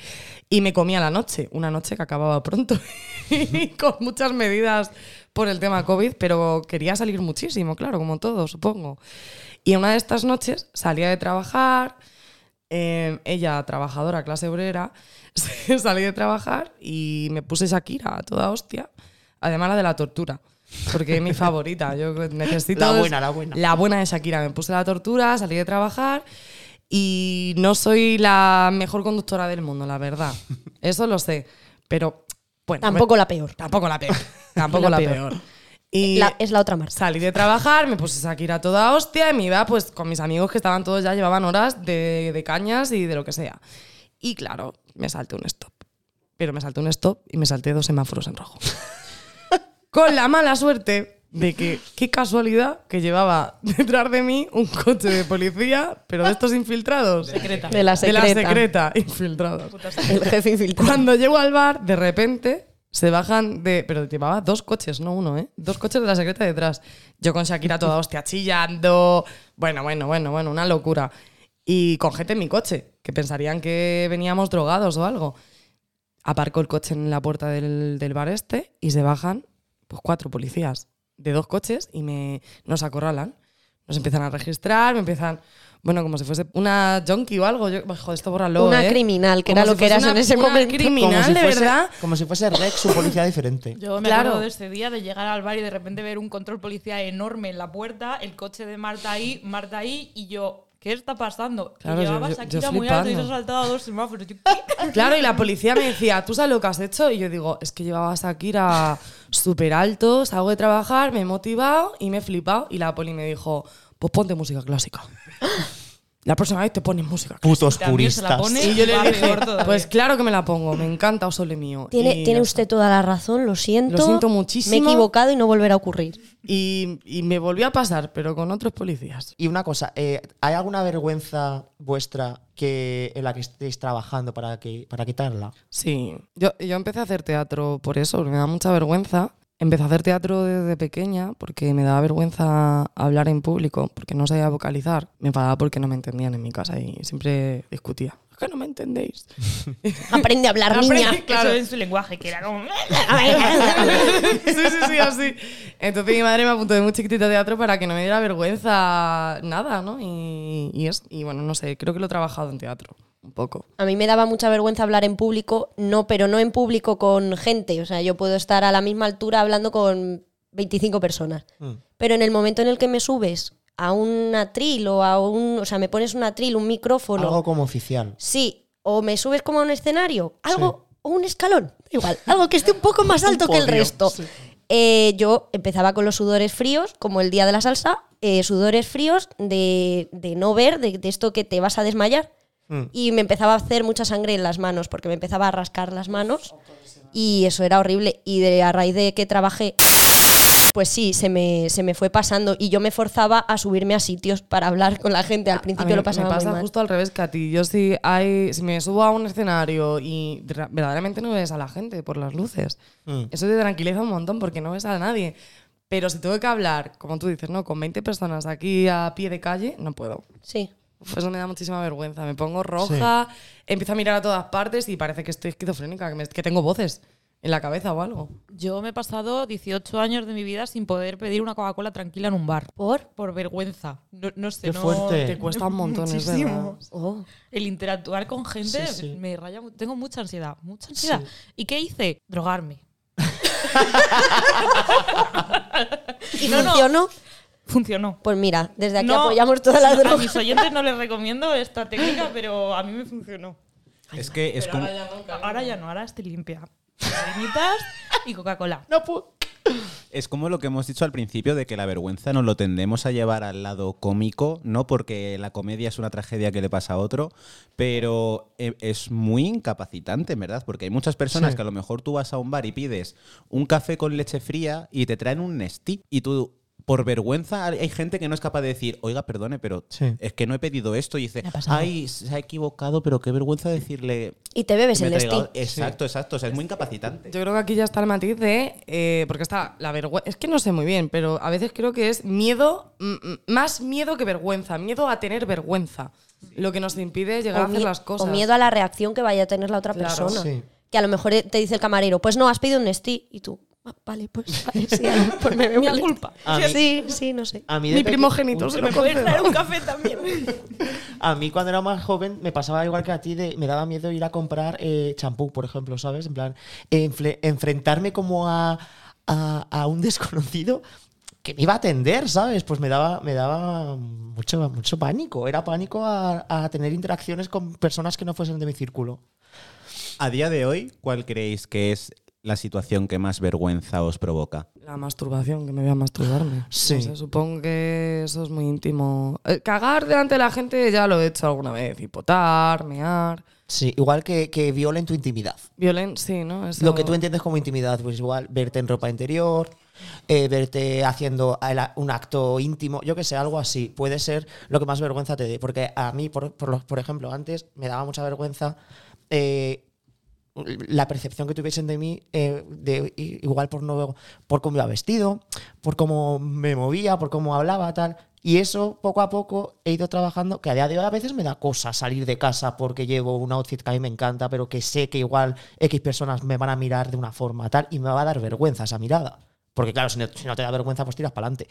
Y me comía la noche, una noche que acababa pronto. y con muchas medidas por el tema COVID, pero quería salir muchísimo, claro, como todo, supongo. Y una de estas noches salía de trabajar, eh, ella, trabajadora, clase obrera, salí de trabajar y me puse Shakira a toda hostia. Además la de la tortura. Porque es mi favorita. Yo necesito. La buena, la buena. La buena de Shakira. Me puse la tortura, salí de trabajar y no soy la mejor conductora del mundo, la verdad. Eso lo sé. Pero, bueno. Tampoco me- la peor. Tampoco la peor. Tampoco La la, peor. peor. Y La- es la otra marca. Salí de trabajar, me puse Shakira toda hostia y me iba pues con mis amigos que estaban todos ya, llevaban horas de, de cañas y de lo que sea. Y claro, me salté un stop. Pero me salté un stop y me salté dos semáforos en rojo. con la mala suerte de que, qué casualidad, que llevaba detrás de mí un coche de policía, pero de estos infiltrados. Secreta. De la De secreta. la secreta, infiltrados. El jefe infiltrado. Cuando llego al bar, de repente se bajan de. Pero llevaba dos coches, no uno, ¿eh? Dos coches de la secreta detrás. Yo con Shakira toda hostia chillando. Bueno, bueno, bueno, bueno, una locura. Y con gente en mi coche, que pensarían que veníamos drogados o algo. Aparco el coche en la puerta del, del bar este y se bajan pues cuatro policías de dos coches y me, nos acorralan. Nos empiezan a registrar, me empiezan, bueno, como si fuese una junkie o algo. Yo, joder, esto borralo, Una ¿eh? criminal, que Como era lo que eras en ese una momento. criminal, si de fuese, verdad. Como si fuese Rex, un policía diferente. Yo me Claro. acuerdo de ese día de llegar al bar y de repente ver un control policial enorme en la puerta, el coche de Marta ahí, Marta ahí, y yo, ¿qué está pasando? Claro, y yo- llevaba yo- Shakira yo muy alto y se ha flipando. saltado a dos semáforos. Claro, y la policía me decía, ¿tú sabes lo que has hecho? Y yo digo, es que llevaba a Shakira súper alto, salgo de trabajar, me he motivado y me he flipado. Y la poli me dijo, pues ponte música clásica. La próxima vez te pones música. Putos También se la puristas. pone Y yo le dije, pues claro que me la pongo, me encanta Osole mío. Tiene, Y tiene usted toda la razón, lo siento. Lo siento muchísimo. Me he equivocado y no volverá a ocurrir. Y, y me volvió a pasar, pero con otros policías. Y una cosa, eh, ¿hay alguna vergüenza vuestra que, en la que estéis trabajando para, que, para quitarla? Sí, yo, yo empecé a hacer teatro por eso, porque me da mucha vergüenza. Empecé a hacer teatro desde pequeña porque me daba vergüenza hablar en público, porque no sabía vocalizar. Me enfadaba porque no me entendían en mi casa y siempre discutía. Es que no me entendéis. Aprende a hablar, niña. Aprende- claro. Eso en su lenguaje, que era como... sí, sí, sí, así. Entonces mi madre me apuntó de muy chiquitita a teatro para que no me diera vergüenza nada, ¿no? Y, y, es, y bueno, no sé, creo que lo he trabajado en teatro, un poco. A mí me daba mucha vergüenza hablar en público, no, pero no en público con gente. O sea, yo puedo estar a la misma altura hablando con 25 personas. Mm. Pero en el momento en el que me subes a un atril o a un. O sea, me pones un atril, un micrófono. Algo como oficial. Sí, o me subes como a un escenario, algo, o un escalón, igual, algo que esté un poco más alto que el resto. sí. Eh, yo empezaba con los sudores fríos, como el día de la salsa, eh, sudores fríos de, de no ver, de, de esto que te vas a desmayar. Mm. Y me empezaba a hacer mucha sangre en las manos, porque me empezaba a rascar las manos. Y eso era horrible. Y de, a raíz de que trabajé, pues sí, se me, se me fue pasando. Y yo me forzaba a subirme a sitios para hablar con la gente. Al A principio mí lo pasaba me pasa muy mal. justo al revés que a ti. Yo si, hay, si me subo a un escenario y ra- verdaderamente no ves a la gente por las luces, Mm. eso te tranquiliza un montón porque no ves a nadie. Pero si tengo que hablar, como tú dices, ¿no? Con 20 personas aquí a pie de calle, no puedo. Sí. Uf, eso me da muchísima vergüenza. Me pongo roja, empiezo a mirar a todas partes y parece que estoy esquizofrénica, que, me- que tengo voces en la cabeza o algo. Yo me he pasado 18 años de mi vida sin poder pedir una Coca-Cola tranquila en un bar. ¿Por? Por vergüenza. No, no sé, Qué no- fuerte. Te cuesta un montón, es verdad. Oh. El interactuar con gente Sí, sí. me raya. Tengo mucha ansiedad, mucha ansiedad. ¿Y qué hice? Drogarme. ¿Y No, no. Funcionó? Pues mira, desde aquí No, apoyamos todas las A mis drogas. oyentes no les recomiendo esta técnica, pero a mí me funcionó. Es que es como. Ahora ya no, ahora estoy limpia. Y Coca-Cola. No puedo. Es como lo que hemos dicho al principio de que la vergüenza nos lo tendemos a llevar al lado cómico, no porque la comedia es una tragedia que le pasa a otro, pero eh, es muy incapacitante, en verdad, porque hay muchas personas Sí. que a lo mejor tú vas a un bar y pides un café con leche fría y te traen un Nestí y tú por vergüenza hay gente que no es capaz de decir, oiga, perdone, pero Sí. es que no he pedido esto y dice, ay, se ha equivocado, pero qué vergüenza decirle... Y te bebes el me traiga-". Nestí. Exacto, exacto, o sea, es muy incapacitante. Yo creo que aquí ya está el matiz de. eh, porque está la vergüenza. Es que no sé muy bien, pero a veces creo que es miedo, más miedo que vergüenza. Miedo a tener vergüenza. Lo que nos impide llegar a hacer las cosas. o miedo a la reacción que vaya a tener la otra Claro, persona. sí. Que a lo mejor te dice el camarero, pues no, has pedido un Nestí. Y tú, "Ah, vale, pues vale, sí, a lo mejor me bebo Mi un Nestí". culpa. Mí- Sí, sí, no sé. A mí, de Mi primogénito se lo ¿Me concedo. traer un café también? A mí cuando era más joven me pasaba igual que a ti, de, me daba miedo ir a comprar eh, champú, por ejemplo, ¿sabes? En plan, enfle- enfrentarme como a, a- a un desconocido que me iba a atender, ¿sabes? Pues me daba, me daba mucho, mucho pánico. Era pánico a, a tener interacciones con personas que no fuesen de mi círculo. A día de hoy, ¿cuál creéis que es la situación que más vergüenza os provoca? La masturbación, que me voy a masturbarme. Sí. No sé, supongo que eso es muy íntimo. Eh, cagar delante de la gente ya lo he hecho alguna vez. Hipotar, mear. Sí, igual que, que violen tu intimidad. Violen, sí, ¿no? Eso- Lo que tú entiendes como intimidad, pues igual verte en ropa interior, eh, verte haciendo el- un acto íntimo, yo que sé, algo así. Puede ser lo que más vergüenza te dé. Porque a mí, por, por, por ejemplo, antes me daba mucha vergüenza eh, la percepción que tuviesen de mí, eh, de, igual por, no, por cómo iba vestido, por cómo me movía, por cómo hablaba, tal. Y eso poco a poco he ido trabajando, que a día de hoy a veces me da cosa salir de casa porque llevo un outfit que a mí me encanta, pero que sé que igual X personas me van a mirar de una forma tal y me va a dar vergüenza esa mirada. Porque claro, si no, si no te da vergüenza, pues tiras para adelante.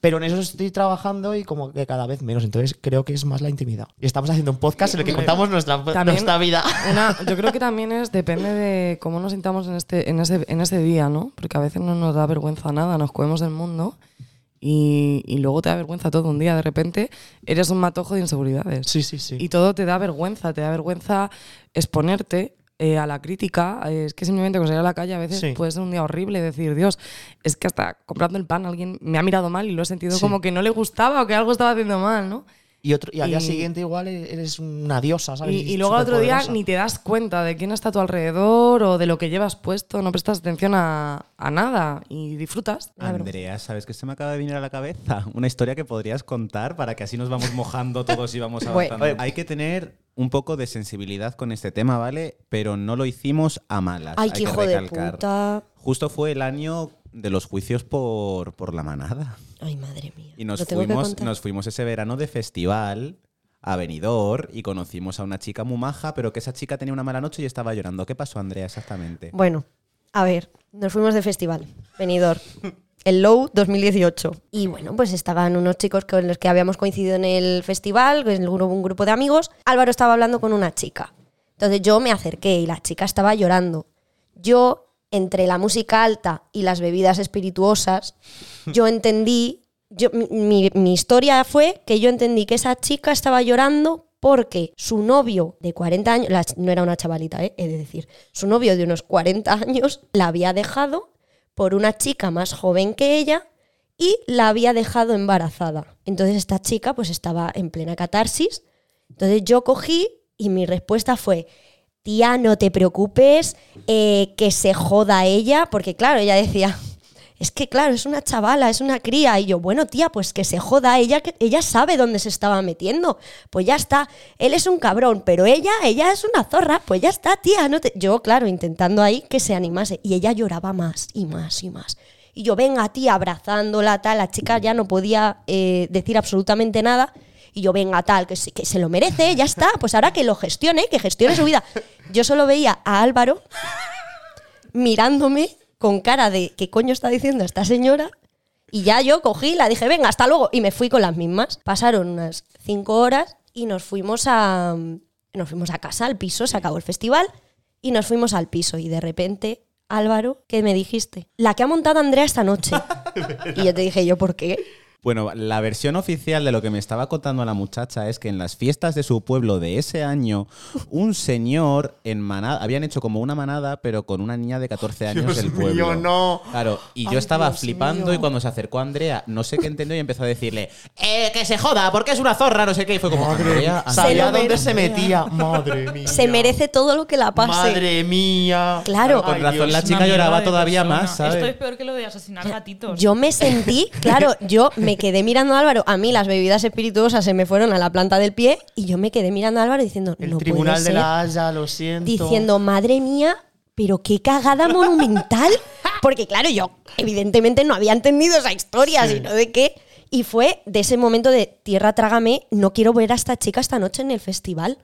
Pero en eso estoy trabajando y como que cada vez menos. Entonces creo que es más la intimidad. Y estamos haciendo un podcast en el que contamos nuestra, nuestra vida. Una- yo creo que también es, depende de cómo nos sintamos en, este, en, ese, en ese día, ¿no? Porque a veces no nos da vergüenza nada, nos comemos el mundo y, y luego te da vergüenza todo. Un día de repente eres un matojo de inseguridades. Sí, sí, sí. Y todo te da vergüenza, te da vergüenza exponerte eh, a la crítica. Eh, Es que simplemente con salir a la calle a veces Sí. puede ser un día horrible decir, Dios, es que hasta comprando el pan alguien me ha mirado mal y lo he sentido Sí. como que no le gustaba o que algo estaba haciendo mal, ¿no? Y, otro, y al día Y- siguiente igual e-, eres una diosa, ¿sabes? Y, y luego al otro día ni te das cuenta de quién está a tu alrededor o de lo que llevas puesto, no prestas atención a, a nada y disfrutas. Andrea, ¿sabes qué se me acaba de venir a la cabeza? Una historia que podrías contar para que así nos vamos mojando todos y vamos Bueno. avanzando. Hay que tener un poco de sensibilidad con este tema, ¿vale? Pero no lo hicimos a malas. Ay, hay qué que hijo de recalcar. puta. Justo fue el año de los juicios por, por la manada. Ay, madre mía. Y nos ¿Lo tengo que fuimos, nos fuimos ese verano de festival a Benidorm y conocimos a una chica muy maja, pero que esa chica tenía una mala noche y estaba llorando. ¿Qué pasó, Andrea, exactamente? Bueno, a ver, nos fuimos de festival, venidor. El Low 2018. Y bueno, pues estaban unos chicos con los que habíamos coincidido en el festival, en el grupo- un grupo de amigos. Álvaro estaba hablando con una chica. Entonces yo me acerqué y la chica estaba llorando. Yo, entre la música alta y las bebidas espirituosas, yo entendí, yo, mi- historia fue que yo entendí que esa chica estaba llorando porque su novio de 40 años, no era una chavalita, ¿eh? he de decir, su novio de unos 40 años la había dejado por una chica más joven que ella y la había dejado embarazada. Entonces esta chica pues estaba en plena catarsis. Entonces yo cogí y mi respuesta fue, tía, no te preocupes, eh, que se joda ella, porque claro, ella decía, es que claro, es una chavala, es una cría. Y yo, bueno, tía, pues que se joda, ella, que- ella sabe dónde se estaba metiendo. Pues ya está, él es un cabrón, pero ella, ella es una zorra, pues ya está, tía. No te... Yo, claro, intentando ahí que se animase. Y ella lloraba más y más y más. Y yo, venga, tía, abrazándola, tal. La chica ya no podía eh, decir absolutamente nada. Y yo, venga, tal, que se, que se lo merece, ya está. Pues ahora que lo gestione, que gestione su vida. Yo solo veía a Álvaro mirándome con cara de ¿qué coño está diciendo esta señora? Y ya yo cogí, la dije, venga, hasta luego. Y me fui con las mismas. Pasaron unas cinco horas y nos fuimos a. Nos fuimos a casa, al piso, se acabó el festival. Y nos fuimos al piso. Y de repente, Álvaro, ¿qué me dijiste? La que ha montado Andrea esta noche. y yo te dije, ¿yo por qué? Bueno, la versión oficial de lo que me estaba contando la muchacha es que en las fiestas de su pueblo de ese año, un señor en manada, habían hecho como una manada, pero con una niña de 14 años Dios del pueblo. mío, no. Claro, y yo Ay, estaba Dios flipando mío. y cuando se acercó Andrea, no sé qué entendió y empezó a decirle, ¡eh, que se joda, porque es una zorra, no sé qué! Y fue como, Andrea, Se Sabía lo dónde se metía. Madre mía. Se merece todo lo que la pase. Madre mía. Claro. Con Ay, razón Dios. la chica lloraba todavía persona. más, ¿sabes? Esto es peor que lo de asesinar gatitos. Yo me sentí, claro, yo me quedé mirando a Álvaro. A mí las bebidas espirituosas se me fueron a la planta del pie y yo me quedé mirando a Álvaro diciendo, El no tribunal puede de la Haya, lo siento. diciendo, madre mía, pero qué cagada monumental. Porque claro, yo evidentemente no había entendido esa historia, sino de qué. Y fue de ese momento de tierra trágame, no quiero ver a esta chica esta noche en el festival.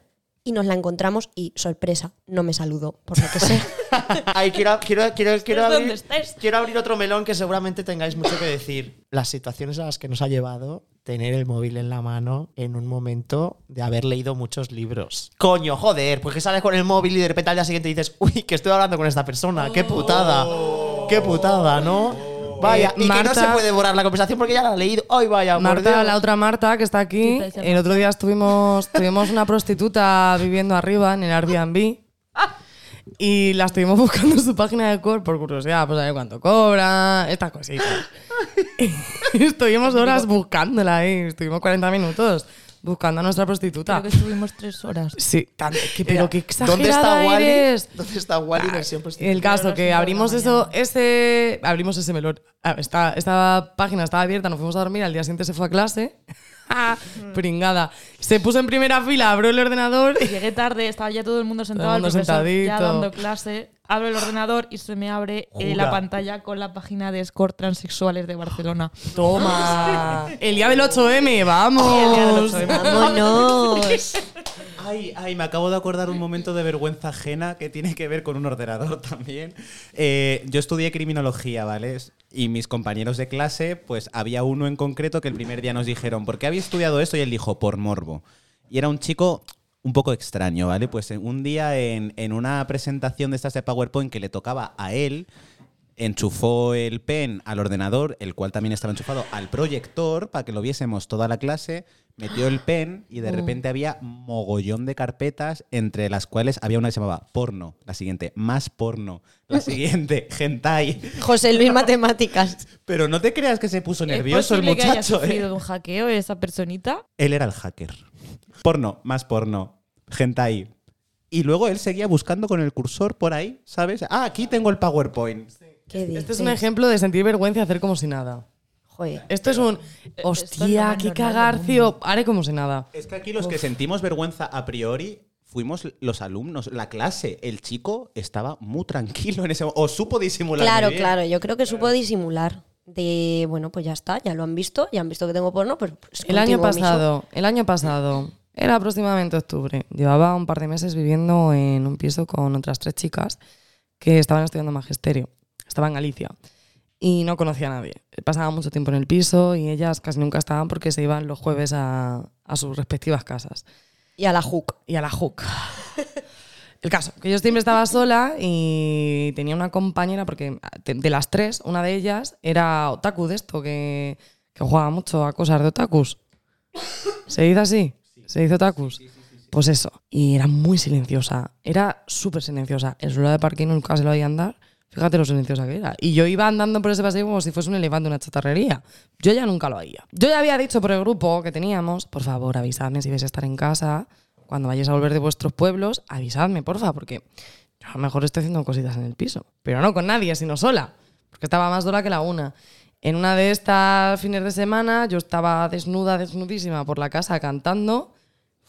Y nos la encontramos y, sorpresa, no me saludó, por lo que sé. Ay, quiero, quiero, quiero, quiero, abrir, quiero abrir otro melón que seguramente tengáis mucho que decir. Las situaciones a las que nos ha llevado tener el móvil en la mano en un momento de haber leído muchos libros. Coño, joder, porque sales con el móvil y de repente al día siguiente dices, uy, que estoy hablando con esta persona, qué putada, qué putada, ¿no? Vaya, Eh, y que no Marta- se puede borrar la conversación porque ya la ha leído. Ay, vaya, Marta, la otra Marta que está aquí, ¿Qué tal, el otro día estuvimos, tuvimos una prostituta viviendo arriba en el Airbnb y la estuvimos buscando en su página de core por curiosidad, pues a ver cuánto cobra, estas cositas. Y estuvimos horas buscándola ahí, estuvimos 40 minutos buscando a nuestra prostituta. Creo que estuvimos tres horas. Sí, tan- que- pero qué exagerada ¿Dónde está Wally? eres. ¿Dónde está Wally versión prostituta? El caso que abrimos eso, ese, abrimos ese melón. Ah, Esta, esta página estaba abierta, nos fuimos a dormir, al día siguiente se fue a clase. Ah, Pringada. Se puso en primera fila, abrió el ordenador Llegué tarde, estaba ya todo el mundo sentado, Todo el mundo profesor ya sentadito. dando clase. Abro el ordenador y se me abre eh, la pantalla con la página de escort transexuales de Barcelona. toma. El día del 8M, vamos. ¡Vámonos! Ay, ay, me acabo de acordar un momento de vergüenza ajena que tiene que ver con un ordenador también. Eh, yo estudié criminología, ¿vale? Y mis compañeros de clase, pues había uno en concreto que el primer día nos dijeron, ¿por qué había estudiado esto? Y él dijo, por morbo. Y era un chico un poco extraño, ¿vale? Pues en- un día en, en una presentación de estas de PowerPoint que le tocaba a él, enchufó el pen al ordenador, el cual también estaba enchufado al proyector para que lo viésemos toda la clase, metió el pen y de repente había mogollón de carpetas entre las cuales había una que se llamaba porno, la siguiente, más porno, la siguiente, hentai. José Luis Matemáticas. Pero no te creas que se puso nervioso ¿Es el posible que haya muchacho, sufrido ¿eh? de un hackeo esa personita? Él era el hacker. Porno, más porno, hentai. Y luego él seguía buscando con el cursor por ahí, ¿sabes? Ah, aquí tengo el PowerPoint. ¿Qué dices? Este es un ejemplo de sentir vergüenza y hacer como si nada. Joder. Esto es un. Hostia, qué cagarcio. Haré como si nada. Es que aquí los que sentimos vergüenza a priori fuimos los alumnos, la clase. El chico estaba muy tranquilo en ese momento. O supo disimular. Claro, muy bien. claro, yo creo que supo disimular. De, bueno, pues ya está, ya lo han visto, ya han visto que tengo porno, pues, pues El año pasado, el año pasado, era aproximadamente octubre. Llevaba un par de meses viviendo en un piso con otras tres chicas que estaban estudiando magisterio. Estaba en Galicia y no conocía a nadie. Pasaba mucho tiempo en el piso y ellas casi nunca estaban porque se iban los jueves a, a sus respectivas casas. Y a la hook. y a la hook. El caso, que yo siempre estaba sola y tenía una compañera, porque de, de las tres, una de ellas era otaku de esto, que, que jugaba mucho a cosas de otakus. ¿Se dice así? ¿Se dice otakus? Pues eso. Y era muy silenciosa. Era súper silenciosa. El suelo de parque nunca se lo veía andar. Fíjate lo silenciosa que era. Y yo iba andando por ese paseo como si fuese un elefante de una chatarrería. Yo ya nunca lo veía. Yo ya había dicho por el grupo que teníamos, por favor, avisadme si vais a estar en casa. Cuando vayáis a volver de vuestros pueblos, avisadme, porfa, porque yo a lo mejor estoy haciendo cositas en el piso. Pero no con nadie, sino sola. Porque estaba más sola que la una. En una de estas fines de semana, yo estaba desnuda, desnudísima por la casa cantando,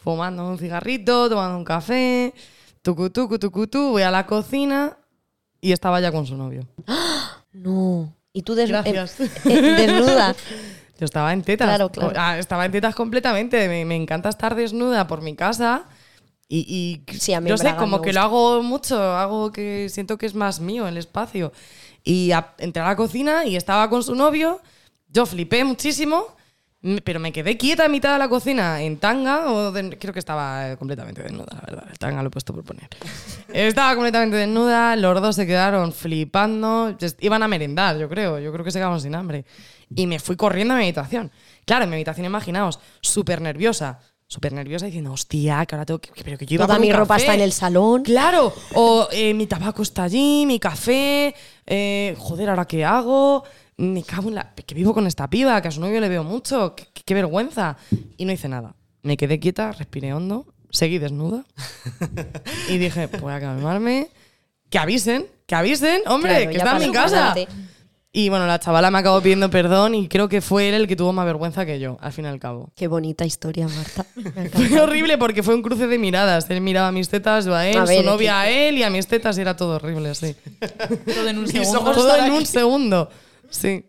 fumando un cigarrito, tomando un café, tucu, tucu, tucu, tu, voy a la cocina y estaba ya con su novio. No. Y tú des- Gracias. eh, eh, desnuda. Yo estaba en tetas. Claro, claro. Ah, Estaba en tetas completamente. Me, me encanta estar desnuda por mi casa. Y, y Sí, a mí yo sé, como que lo hago mucho, hago que siento que es más mío el espacio. Y a- entré a la cocina y estaba con su novio. Yo flipé muchísimo, pero me quedé quieta a mitad de la cocina en tanga. O de- creo que estaba eh, completamente desnuda, la verdad. El tanga lo he puesto por poner. Estaba completamente desnuda, los dos se quedaron flipando. Iban a merendar, yo creo. Yo creo que se quedaron sin hambre. Y me fui corriendo a mi habitación. Claro, en mi habitación, imaginaos, súper nerviosa. Súper nerviosa diciendo, hostia, que ahora tengo que. Pero que yo iba Toda un mi ropa café". está en el salón. Claro, o eh, mi tabaco está allí, mi café, eh, joder, ¿ahora qué hago? Me cago en la... Que vivo con esta piba, que a su novio le veo mucho, qué, vergüenza. Y no hice nada. Me quedé quieta, respiré hondo, seguí desnuda y dije, voy a calmarme, que avisen, que avisen, hombre, Claro, que está en mi casa. Y bueno, la chavala me acabó pidiendo perdón y creo que fue él el que tuvo más vergüenza que yo, al fin y al cabo. Qué bonita historia, Marta. Fue horrible porque fue un cruce de miradas. Él miraba a mis tetas, yo a él, A ver, su novia que- a él y a mis tetas y era todo horrible, así. Todo en un segundo. Todo en un segundo. Sí.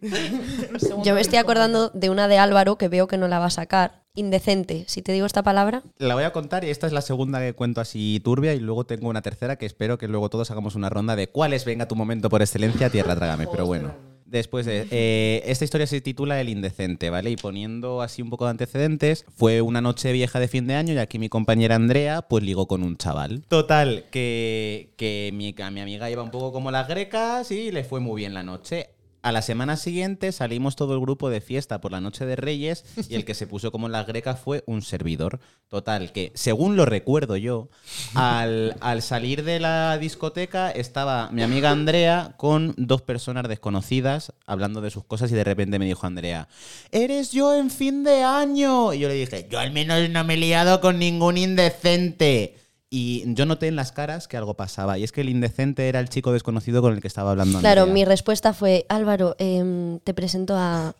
Yo me estoy acordando de una de Álvaro que veo que no la va a sacar. Indecente. Si te digo esta palabra, La voy a contar y esta es la segunda que cuento así turbia y luego tengo una tercera que espero que luego todos hagamos una ronda de cuál es venga tu momento por excelencia, tierra trágame, pero bueno. Después de eh, esta historia se titula El indecente, ¿vale? Y poniendo así un poco de antecedentes, fue una noche vieja de fin de año y aquí mi compañera Andrea pues ligó con un chaval. Total, que, que mi, a mi amiga iba un poco como las grecas y le fue muy bien la noche. A la semana siguiente salimos todo el grupo de fiesta por la noche de Reyes y el que se puso como en las fue un servidor. Total, que según lo recuerdo yo, al, al salir de la discoteca estaba mi amiga Andrea con dos personas desconocidas hablando de sus cosas y de repente me dijo Andrea, eres yo en fin de año. Y yo le dije, yo al menos no me he liado con ningún indecente. Y yo noté en las caras que algo pasaba. Y es que el indecente era el chico desconocido con el que estaba hablando claro, Andrea. mi respuesta fue, Álvaro, em, te presento a,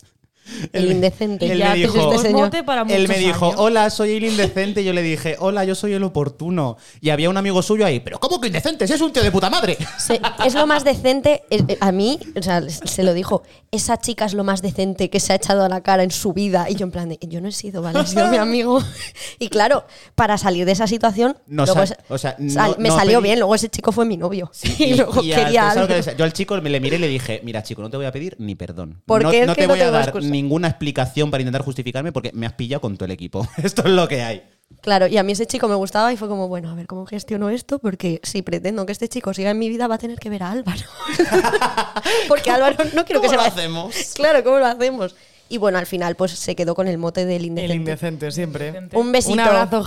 El indecente. Él Ya me dijo, este señor. él me muchos dijo, años. hola, soy el indecente. Y yo le dije, hola, yo soy el oportuno. Y había un amigo suyo ahí, pero ¿cómo que indecente? Si es un tío de puta madre. Se- es lo más decente. eh, a mí, o sea, se lo dijo. Esa chica es lo más decente que se ha echado a la cara en su vida. Y yo, en plan, de, yo no he sido, ¿vale? He sido mi amigo. Y claro, para salir de esa situación, No luego sal- es- o sea, sal- no- me no salió pedí- bien. Luego ese chico fue mi novio. y, luego y a- quería ¿sabes lo algo. que? Yo al chico me le miré y le dije, mira chico, no te voy a pedir ni perdón. ¿Por no qué? Es que te voy a dar excusa. Ninguna explicación para intentar justificarme porque me has pillado con todo el equipo. Esto es lo que hay. Claro, y a mí ese chico me gustaba y fue como, bueno, a ver cómo gestiono esto, porque si pretendo que este chico siga en mi vida va a tener que ver a Álvaro. porque Álvaro no quiero que ¿Cómo se lo vaya. hacemos? Claro, ¿cómo lo hacemos? Y bueno, al final pues se quedó con el mote del indecente. El indecente, siempre. Un besito. Un abrazo.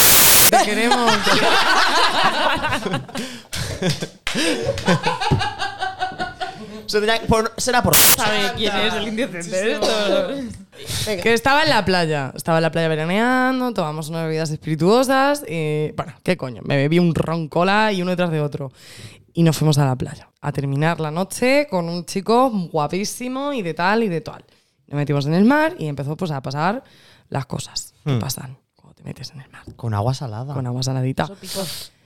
Te queremos. Será por, será por- ¿Sabe quién es el indecente? Esto- Venga. Que estaba en la playa. Estaba en la playa veraneando, tomamos unas bebidas espirituosas y. Bueno, ¿qué coño? Me bebí un ron cola y uno detrás de otro. Y nos fuimos a la playa a terminar la noche con un chico guapísimo y de tal y de tal. Nos metimos en el mar y empezó pues a pasar las cosas que pasan cuando te metes en el mar. Con agua salada. Con agua saladita.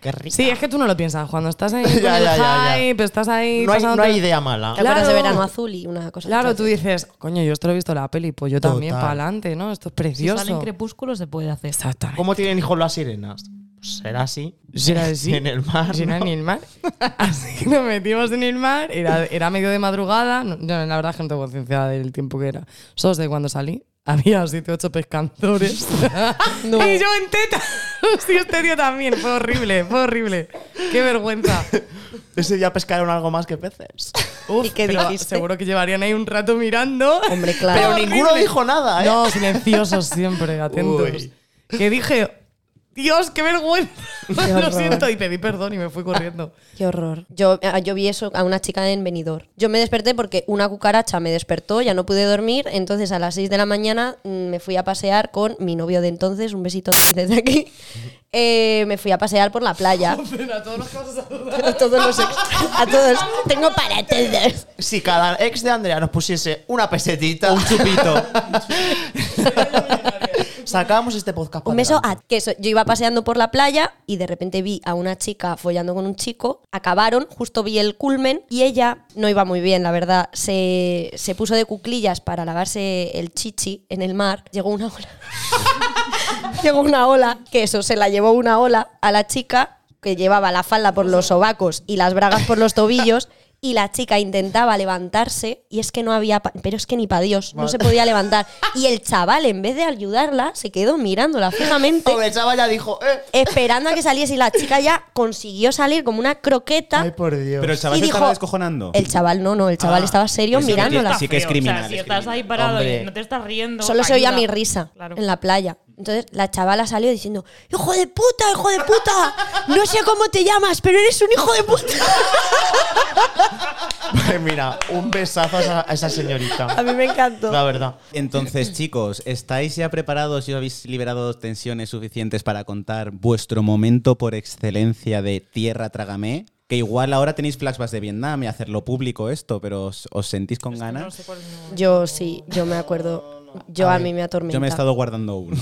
Qué rico. Sí, es que tú no lo piensas. Cuando estás ahí con Ya, el ya, ya, ya. hype, estás ahí. No hay, no hay idea mala. ¿Te acuerdas de Claro. Verano Azul y una cosa Claro, tú dices, coño, yo esto lo he visto en la peli, pues yo también para adelante, ¿no? Esto es Si precioso. sale en crepúsculo se puede hacer. Exactamente. ¿Cómo tienen hijos las sirenas? Pues será así. Será así. En el mar. Será ¿no? en el mar. Así que nos metimos en el mar, era, era medio de madrugada. No, yo la verdad es que no tengo conciencia del tiempo que era. Solo sé cuando salí. Había siete ocho pescadores. No. Y yo en teta. Sí, este tío también. Fue horrible, fue horrible. Qué vergüenza. Ese día pescaron algo más que peces. Uf, ¿Y qué pero dijiste? Seguro que llevarían ahí un rato mirando. Hombre, claro. Pero ninguno dijo nada, ¿eh? No, silenciosos siempre, atentos. Uy. Que dije, Dios, qué vergüenza. Qué Lo siento y pedí perdón y me fui corriendo. Qué horror. Yo, ah, yo vi eso a una chica en Benidorm. Yo me desperté porque una cucaracha me despertó, ya no pude dormir, entonces a las 6 de la mañana mm, me fui a pasear con mi novio de entonces, un besito desde aquí. Eh, me fui a pasear por la playa. a todos los ex- a todos. Tengo para todos. Si cada ex de Andrea nos pusiese una pesetita, Un chupito. Sacábamos este podcast. Un beso a que eso, yo iba paseando por la playa y de repente vi a una chica follando con un chico, acabaron, justo vi el culmen y ella no iba muy bien, la verdad, se, se puso de cuclillas para lavarse el chichi en el mar, llegó una ola. llegó una ola, que eso, se la llevó una ola a la chica que llevaba la falda por los sobacos y las bragas por los tobillos. Y la chica intentaba levantarse y es que no había, pa- pero es que ni para Dios, no se podía levantar. Y el chaval, en vez de ayudarla, se quedó mirándola fijamente Pobre el chaval ya dijo, eh. esperando a que saliese y la chica ya consiguió salir como una croqueta. Ay, por Dios. Pero el chaval y se dijo, estaba descojonando. El chaval no, no, el chaval Ah, estaba serio mirándola. sí que es criminal, O sea, si es estás ahí parado Hombre. y no te estás riendo. Solo se oía mi risa Claro. en la playa. Entonces la chavala salió diciendo, hijo de puta, hijo de puta, no sé cómo te llamas, pero eres un hijo de puta. Pues mira, un besazo a esa, a esa señorita. A mí me encantó. La verdad. Entonces, chicos, ¿estáis ya preparados y os habéis liberado tensiones suficientes para contar vuestro momento por excelencia de Tierra Trágame? Que igual ahora tenéis flashbacks de Vietnam y hacerlo público esto, pero ¿os, os sentís con ganas? Yo sí, yo me acuerdo. Yo a, mí me atormenta. Yo me he estado guardando uno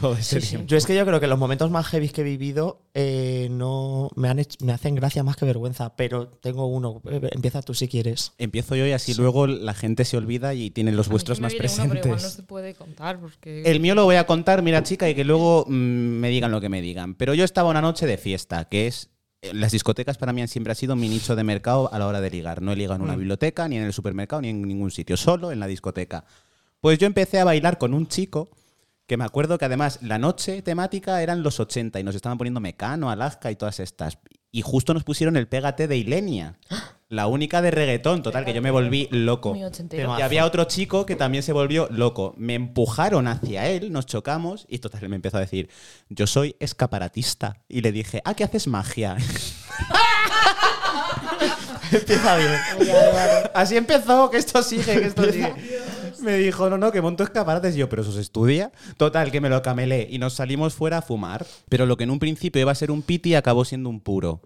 todo ese tiempo. Yo es que yo creo que los momentos más heavy que he vivido eh, no me, han hecho- me hacen gracia más que vergüenza, pero tengo uno. Eh, Empieza tú si quieres. Empiezo yo y así luego la gente se olvida y tienen los A vuestros sí me más viene uno, pero igual presentes. no se puede contar porque. El mío lo voy a contar, mira chica, y que luego mm, me digan lo que me digan. Pero yo estaba una noche de fiesta, que es... eh, Las discotecas para mí han siempre ha sido mi nicho de mercado a la hora de ligar. No he ligado en una biblioteca, ni en el supermercado, ni en ningún sitio, solo en la discoteca. Pues yo empecé a bailar con un chico que me acuerdo que además la noche temática eran los 80 y nos estaban poniendo Mecano, Alaska y todas estas. Y justo nos pusieron el Pégate de Ilenia, la única de reggaetón, total, que yo me volví loco. Y había otro chico que también se volvió loco. Me empujaron hacia él, nos chocamos y total él me empezó a decir, yo soy escaparatista. Y le dije, ah, ¿qué haces magia? Empieza bien. Así empezó, que esto sigue, que esto sigue. Me dijo, no, no, que monto escaparates. Y yo, pero eso se estudia. Total, que me lo camelé y nos salimos fuera a fumar. Pero lo que en un principio iba a ser un piti acabó siendo un puro.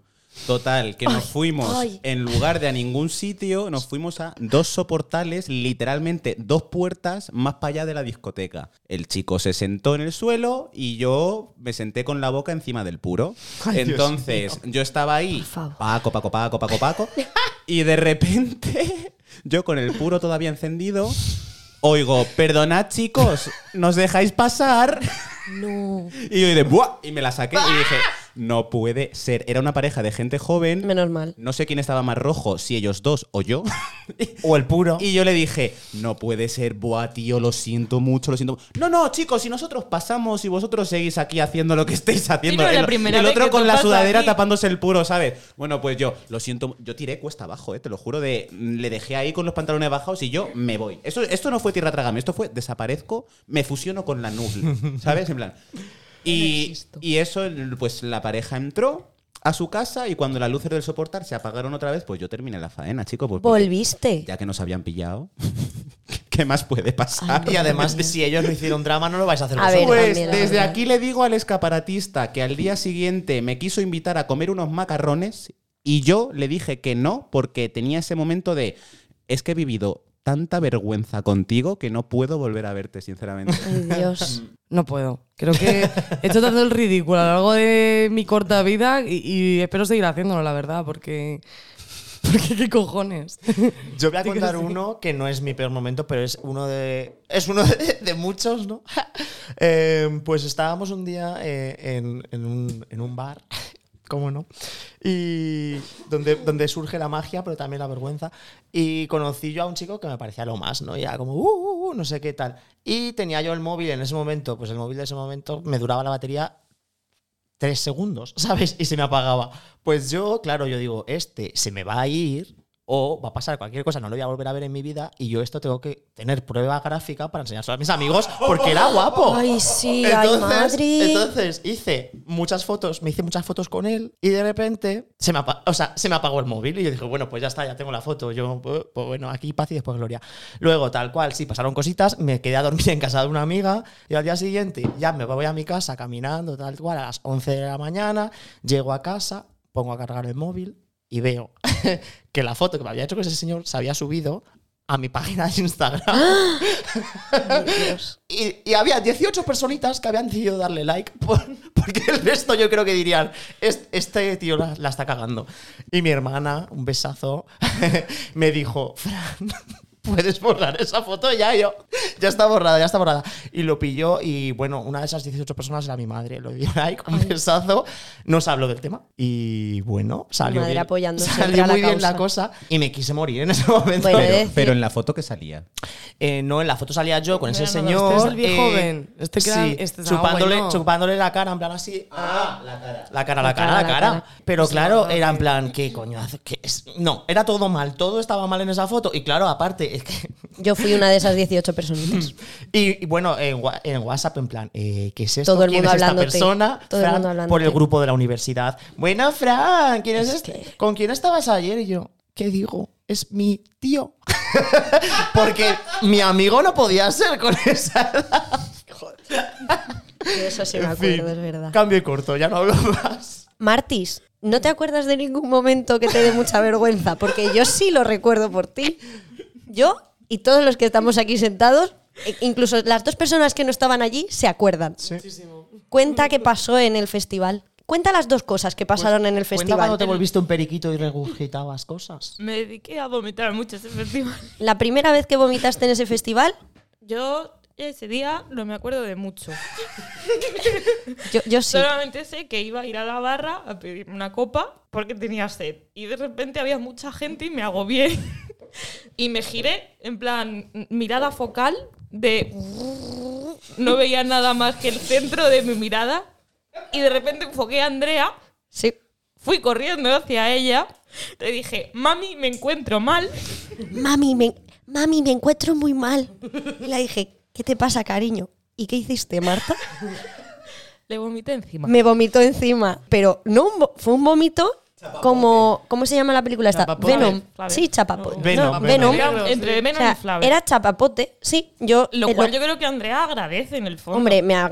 Total, que nos fuimos, ay. en lugar de a ningún sitio, nos fuimos a dos soportales, literalmente dos puertas más para allá de la discoteca. El chico se sentó en el suelo y yo me senté con la boca encima del puro. Ay, Entonces, yo estaba ahí. Paco, Paco, Paco, Paco, Paco, y de repente, yo con el puro todavía encendido, oigo, perdonad chicos, ¿nos dejáis pasar? No. Y yo de ¡buah! Y me la saqué y dije, no puede ser. Era una pareja de gente joven. Menos mal. No sé quién estaba más rojo, si ellos dos o yo. O el puro. Y yo le dije, no puede ser, buah, tío, lo siento mucho, lo siento. No, no, chicos, si nosotros pasamos y vosotros seguís aquí haciendo lo que estáis haciendo. no es la el, primera el vez otro que con la sudadera aquí. tapándose el puro, ¿sabes? Bueno, pues yo, lo siento, yo tiré cuesta abajo, eh, te lo juro, de le dejé ahí con los pantalones bajados y yo me voy. Esto, esto no fue tierra trágame, esto fue desaparezco, me fusiono con la nube, ¿sabes? En plan. Y, y eso, pues la pareja entró a su casa y cuando las luces del soportar se apagaron otra vez, pues yo terminé la faena, chico. Pues ¿Volviste? ya que nos habían pillado, ¿qué más puede pasar? Y además, si ellos no hicieron drama, no lo vais a hacer A ver, vosotros. Pues también, desde aquí le digo al escaparatista que al día siguiente me quiso invitar a comer unos macarrones y yo le dije que no porque tenía ese momento de es que he vivido tanta vergüenza contigo que no puedo volver a verte, sinceramente. Ay, Dios. No puedo. Creo que he hecho tanto el ridículo a lo largo de mi corta vida y, y espero seguir haciéndolo, la verdad, porque. Porque qué cojones. Yo voy a contar uno que no es mi peor momento, pero es uno de. Es uno de, de muchos, ¿no? Eh, pues estábamos un día eh, en, en un, en un bar, ¿cómo no? Y donde, donde surge la magia, pero también la vergüenza. Y conocí yo a un chico que me parecía lo más, ¿no? Y era como, uh, uh, uh, no sé qué tal. Y tenía yo el móvil en ese momento, pues el móvil de ese momento me duraba la batería tres segundos, ¿sabes? Y se me apagaba. Pues yo, claro, yo digo, este se me va a ir o va a pasar cualquier cosa, no lo voy a volver a ver en mi vida y yo esto tengo que tener prueba gráfica para enseñárselo a mis amigos porque era guapo. Ay, sí, ay, madre. entonces hice muchas fotos, me hice muchas fotos con él y de repente se me, o sea, se me apagó el móvil y yo dije, bueno, pues ya está, ya tengo la foto. Yo, pues, pues bueno, aquí paz y después gloria. Luego, tal cual, sí, pasaron cositas, me quedé a dormir en casa de una amiga y al día siguiente ya me voy a mi casa caminando, tal cual, a las 11 de la mañana, llego a casa, pongo a cargar el móvil y veo que la foto que me había hecho con ese señor se había subido a mi página de Instagram. Y, y había 18 personitas que habían decidido darle like por- porque el resto yo creo que dirían, "Es- este tío la, la está cagando. Y mi hermana, un besazo, me dijo, Fran, puedes borrar esa foto ya, Y yo, ya está borrada, ya está borrada. Y lo pilló y bueno, una de esas 18 personas era mi madre, lo dio like, un besazo, nos habló del tema y bueno, salió Madre bien, salió la muy bien la cosa y me quise morir en ese momento. Pero, decir- pero en la foto que salía. Eh, no, en la foto salía yo con ese Mira, no, no, señor. este es el viejo eh, joven. Este que sí, este chupándole, bueno. chupándole la cara, en plan así. Ah, la cara. La cara, la La cara, cara, la cara. cara. Pero claro, era en plan, ¿qué coño hace? ¿Qué es? No, era todo mal, todo estaba mal en esa foto. Y claro, aparte, es que. Yo fui una de esas 18 personitas. Y, y bueno, en, WhatsApp, en plan, eh, ¿qué es esto? Todo el ¿Quién mundo es esta persona? Todo el mundo hablándote. por el grupo de la universidad. Bueno, Fran, ¿quién es, Es este? que- ¿Con quién estabas ayer? Y yo, ¿qué digo? Es mi tío. Porque mi amigo no podía ser con esa edad. Eso sí me acuerdo, es verdad. Cambio y corto, ya no hablo más. Martis, ¿no te acuerdas de ningún momento que te dé mucha vergüenza? Porque yo sí lo recuerdo por ti. Yo y todos los que estamos aquí sentados, e- incluso las dos personas que no estaban allí, se acuerdan. Cuenta qué pasó en el festival. Cuenta las dos cosas que pasaron en el Cuenta cuando festival. te volviste un periquito y regurgitabas cosas. Me dediqué a vomitar mucho ese festival. La primera vez que vomitaste en ese festival, Yo ese día no me acuerdo de mucho. yo, yo sí. Solamente sé que iba a ir a la barra a pedirme una copa porque tenía sed. Y de repente había mucha gente y me agobié. y me giré en plan mirada focal de... No veía nada más que el centro de mi mirada. Y de repente enfoqué a Andrea, Sí. fui corriendo hacia ella. Le dije, mami, me encuentro mal. Mami me, mami, me encuentro muy mal. Y le dije, ¿qué te pasa, cariño? ¿Y qué hiciste, Marta? Le vomité encima. Me vomitó encima, pero no un fue un vómito como ¿cómo se llama la película esta? Chapapote. Venom. Flaver. Sí, chapapote. Venom, No, Venom. Venom. Era entre O sea, y Flaver. era chapapote, sí. Yo Lo eh, cual yo creo que Andrea agradece en el fondo. Hombre, me ha-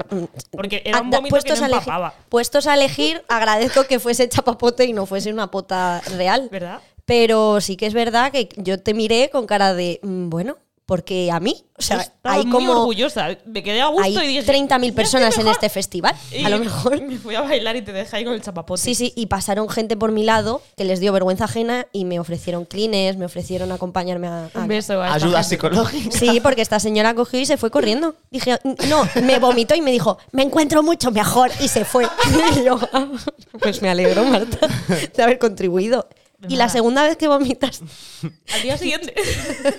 Porque era un Anda, vómito que no a elegir, empapaba. puestos a elegir, agradezco que fuese chapapote y no fuese una pota real. ¿Verdad? Pero sí que es verdad que yo te miré con cara de, mm, bueno, porque a mí, o sea, estaba hay muy como orgullosa. Me quedé a gusto hay y dije. 30.000 "Ya personas en mejor". este festival. Y A lo mejor Me fui a bailar y te dejé ahí con el chapapote. Sí, sí, y pasaron gente por mi lado que les dio vergüenza ajena y me ofrecieron clines, me ofrecieron acompañarme a... a- Un beso a esta Ayuda gente. psicológica. Sí, porque esta señora cogió y se fue corriendo. Dije, no, me vomitó y me dijo, me encuentro mucho mejor y se fue. Y yo, "Ah, pues me alegro, Marta, de haber contribuido. Y la segunda vez que vomitas, Al día siguiente,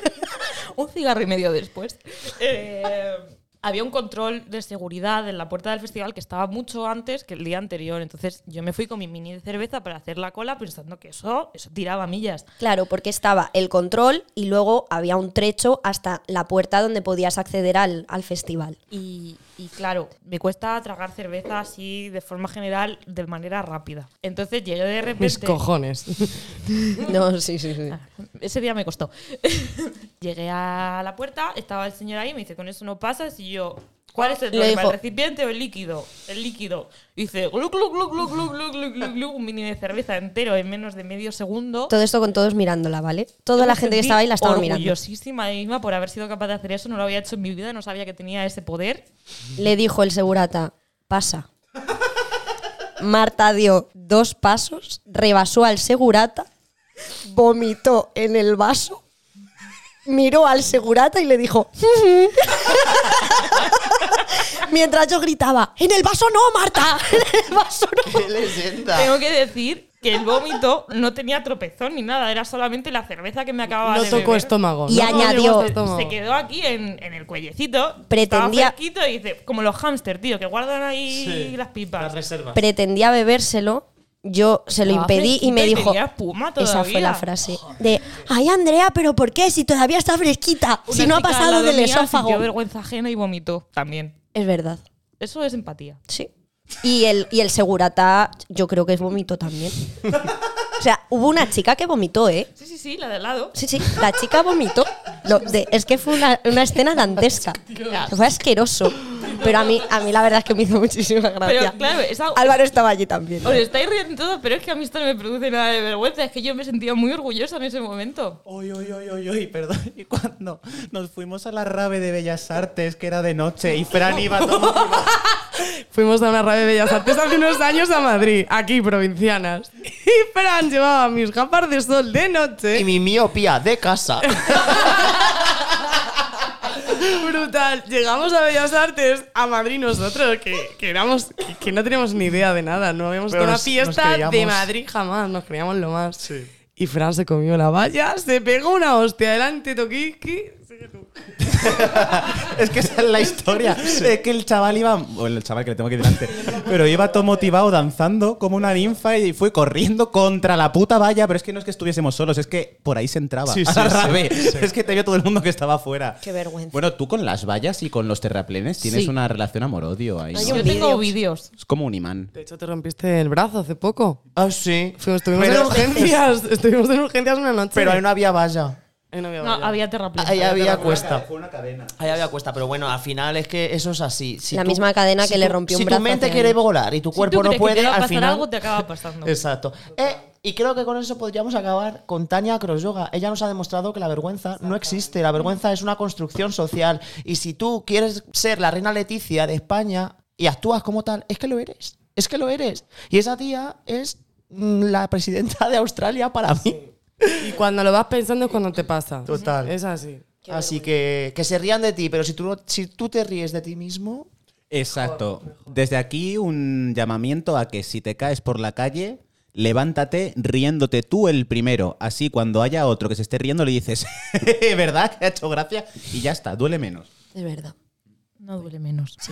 un cigarro y medio después, eh, había un control de seguridad en la puerta del festival que estaba mucho antes que el día anterior. Entonces yo me fui con mi mini de cerveza para hacer la cola pensando que eso, eso tiraba millas. claro, porque estaba el control y luego había un trecho hasta la puerta donde podías acceder al, al festival. Y, y claro, me cuesta tragar cerveza así de forma general de manera rápida. Entonces llegué de repente... Mis cojones. No, sí, sí, sí. Ah, Ese día me costó. Llegué a la puerta, estaba el señor ahí, me dice, con eso no pasas. Y yo, ¿cuál es el Le problema? dijo- ¿El recipiente o el líquido? El líquido. Y dice, glu, glu, glu, glu, glu, glu, glu, glu, glu, un mini de cerveza entero en menos de medio segundo. Todo esto con todos mirándola, ¿vale? Toda la gente que estaba ahí la estaba mirando. Orgullosísima de misma por haber sido capaz de hacer eso. No lo había hecho en mi vida, no sabía que tenía ese poder. Le dijo el segurata, pasa. Marta dio dos pasos, rebasó al segurata, vomitó en el vaso, miró al segurata y le dijo... Mientras yo gritaba, en el vaso no, Marta, en el vaso no. ¡Qué leyenda! Tengo que decir que el vómito no tenía tropezón ni nada, era solamente la cerveza que me acababa No de tocó beber. estómago. Y no añadió- estómago. Se quedó aquí en, en el cuellecito. Pretendía- Estaba y dice, como los hámster, tío, que guardan ahí las pipas. Las reservas. Pretendía bebérselo, yo se lo impedí y me y dijo... Esa fue la frase. De, ay Andrea, pero ¿por qué? Si todavía está fresquita, Una si no ha pasado del mía esófago. sintió vergüenza ajena y vomitó también. Es verdad. Eso es empatía. Sí. Y el, y el segurata, yo creo que es vomito también. O sea, hubo una chica que vomitó, ¿eh? Sí, sí, sí, la de al lado. Sí, sí, la chica vomitó. Lo de- es que fue una, una escena dantesca. Fue asqueroso. Pero a mí, a mí la verdad es que me hizo muchísima gracia. Pero claro, es algo- Álvaro estaba allí también. Os estáis riendo todos, pero es que a mí esto no me produce nada de vergüenza. Es que yo me sentía muy orgullosa en ese momento. Uy, uy, uy, uy, uy, perdón. Y cuando nos fuimos a la rave de Bellas Artes, que era de noche, y Fran iba todo. Fuimos a una radio de Bellas Artes hace unos años a Madrid, aquí, provincianas. Y Fran llevaba mis gafas de sol de noche. Y mi miopía de casa. Brutal. Llegamos a Bellas Artes, a Madrid nosotros, que, que éramos, que, que no teníamos ni idea de nada. No habíamos a una fiesta de creíamos- Madrid jamás, nos creíamos lo más. Y Fran se comió la valla, se pegó una hostia delante, Toquiqui. Sigue tú. es que esa es la historia. Es que el chaval iba. O el chaval que le tengo aquí delante. Pero iba todo motivado danzando como una ninfa y fue corriendo contra la puta valla. Pero es que no es que estuviésemos solos, es que por ahí se entraba. Sí, a sí, la sí. Es que te vio todo el mundo que estaba afuera. Qué vergüenza. Bueno, tú con las vallas y con los terraplenes tienes Sí. una relación amor-odio ahí. Hay ¿no? un Yo tengo vídeo. vídeos. Es como un imán. De hecho, te rompiste el brazo hace poco. Ah, sí. Fuimos, estuvimos Pero- en urgencias. Estuvimos en urgencias una noche. Pero ahí no había valla. No había No, había terraplén. Ahí había cuesta. Fue una cadena. Ahí había cuesta, pero bueno, al final es que eso es así. Si La tú- misma cadena si que le rompió un Si brazo tu mente quiere volar y tu Si cuerpo tú no crees que puede, te va a al pasar final. algo, te acaba pasando. Exacto. Eh, y creo que con eso podríamos acabar con Tania Croyoga. Ella nos ha demostrado que la vergüenza no existe. La vergüenza es una construcción social. Y si tú quieres ser la reina Leticia de España y actúas como tal, es que lo eres. Es que lo eres. Y esa tía es mm, la presidenta de Australia para mí. Y cuando lo vas pensando es cuando te pasa. Total. Es así. Así que que se rían de ti, pero si tú, no- si tú te ríes de ti mismo, Exacto. Desde aquí un llamamiento a que si te caes por la calle, levántate riéndote tú el primero. Así cuando haya otro que se esté riendo le dices, ¿verdad? Que ha hecho gracia. Y ya está, duele menos. Es verdad. No duele menos.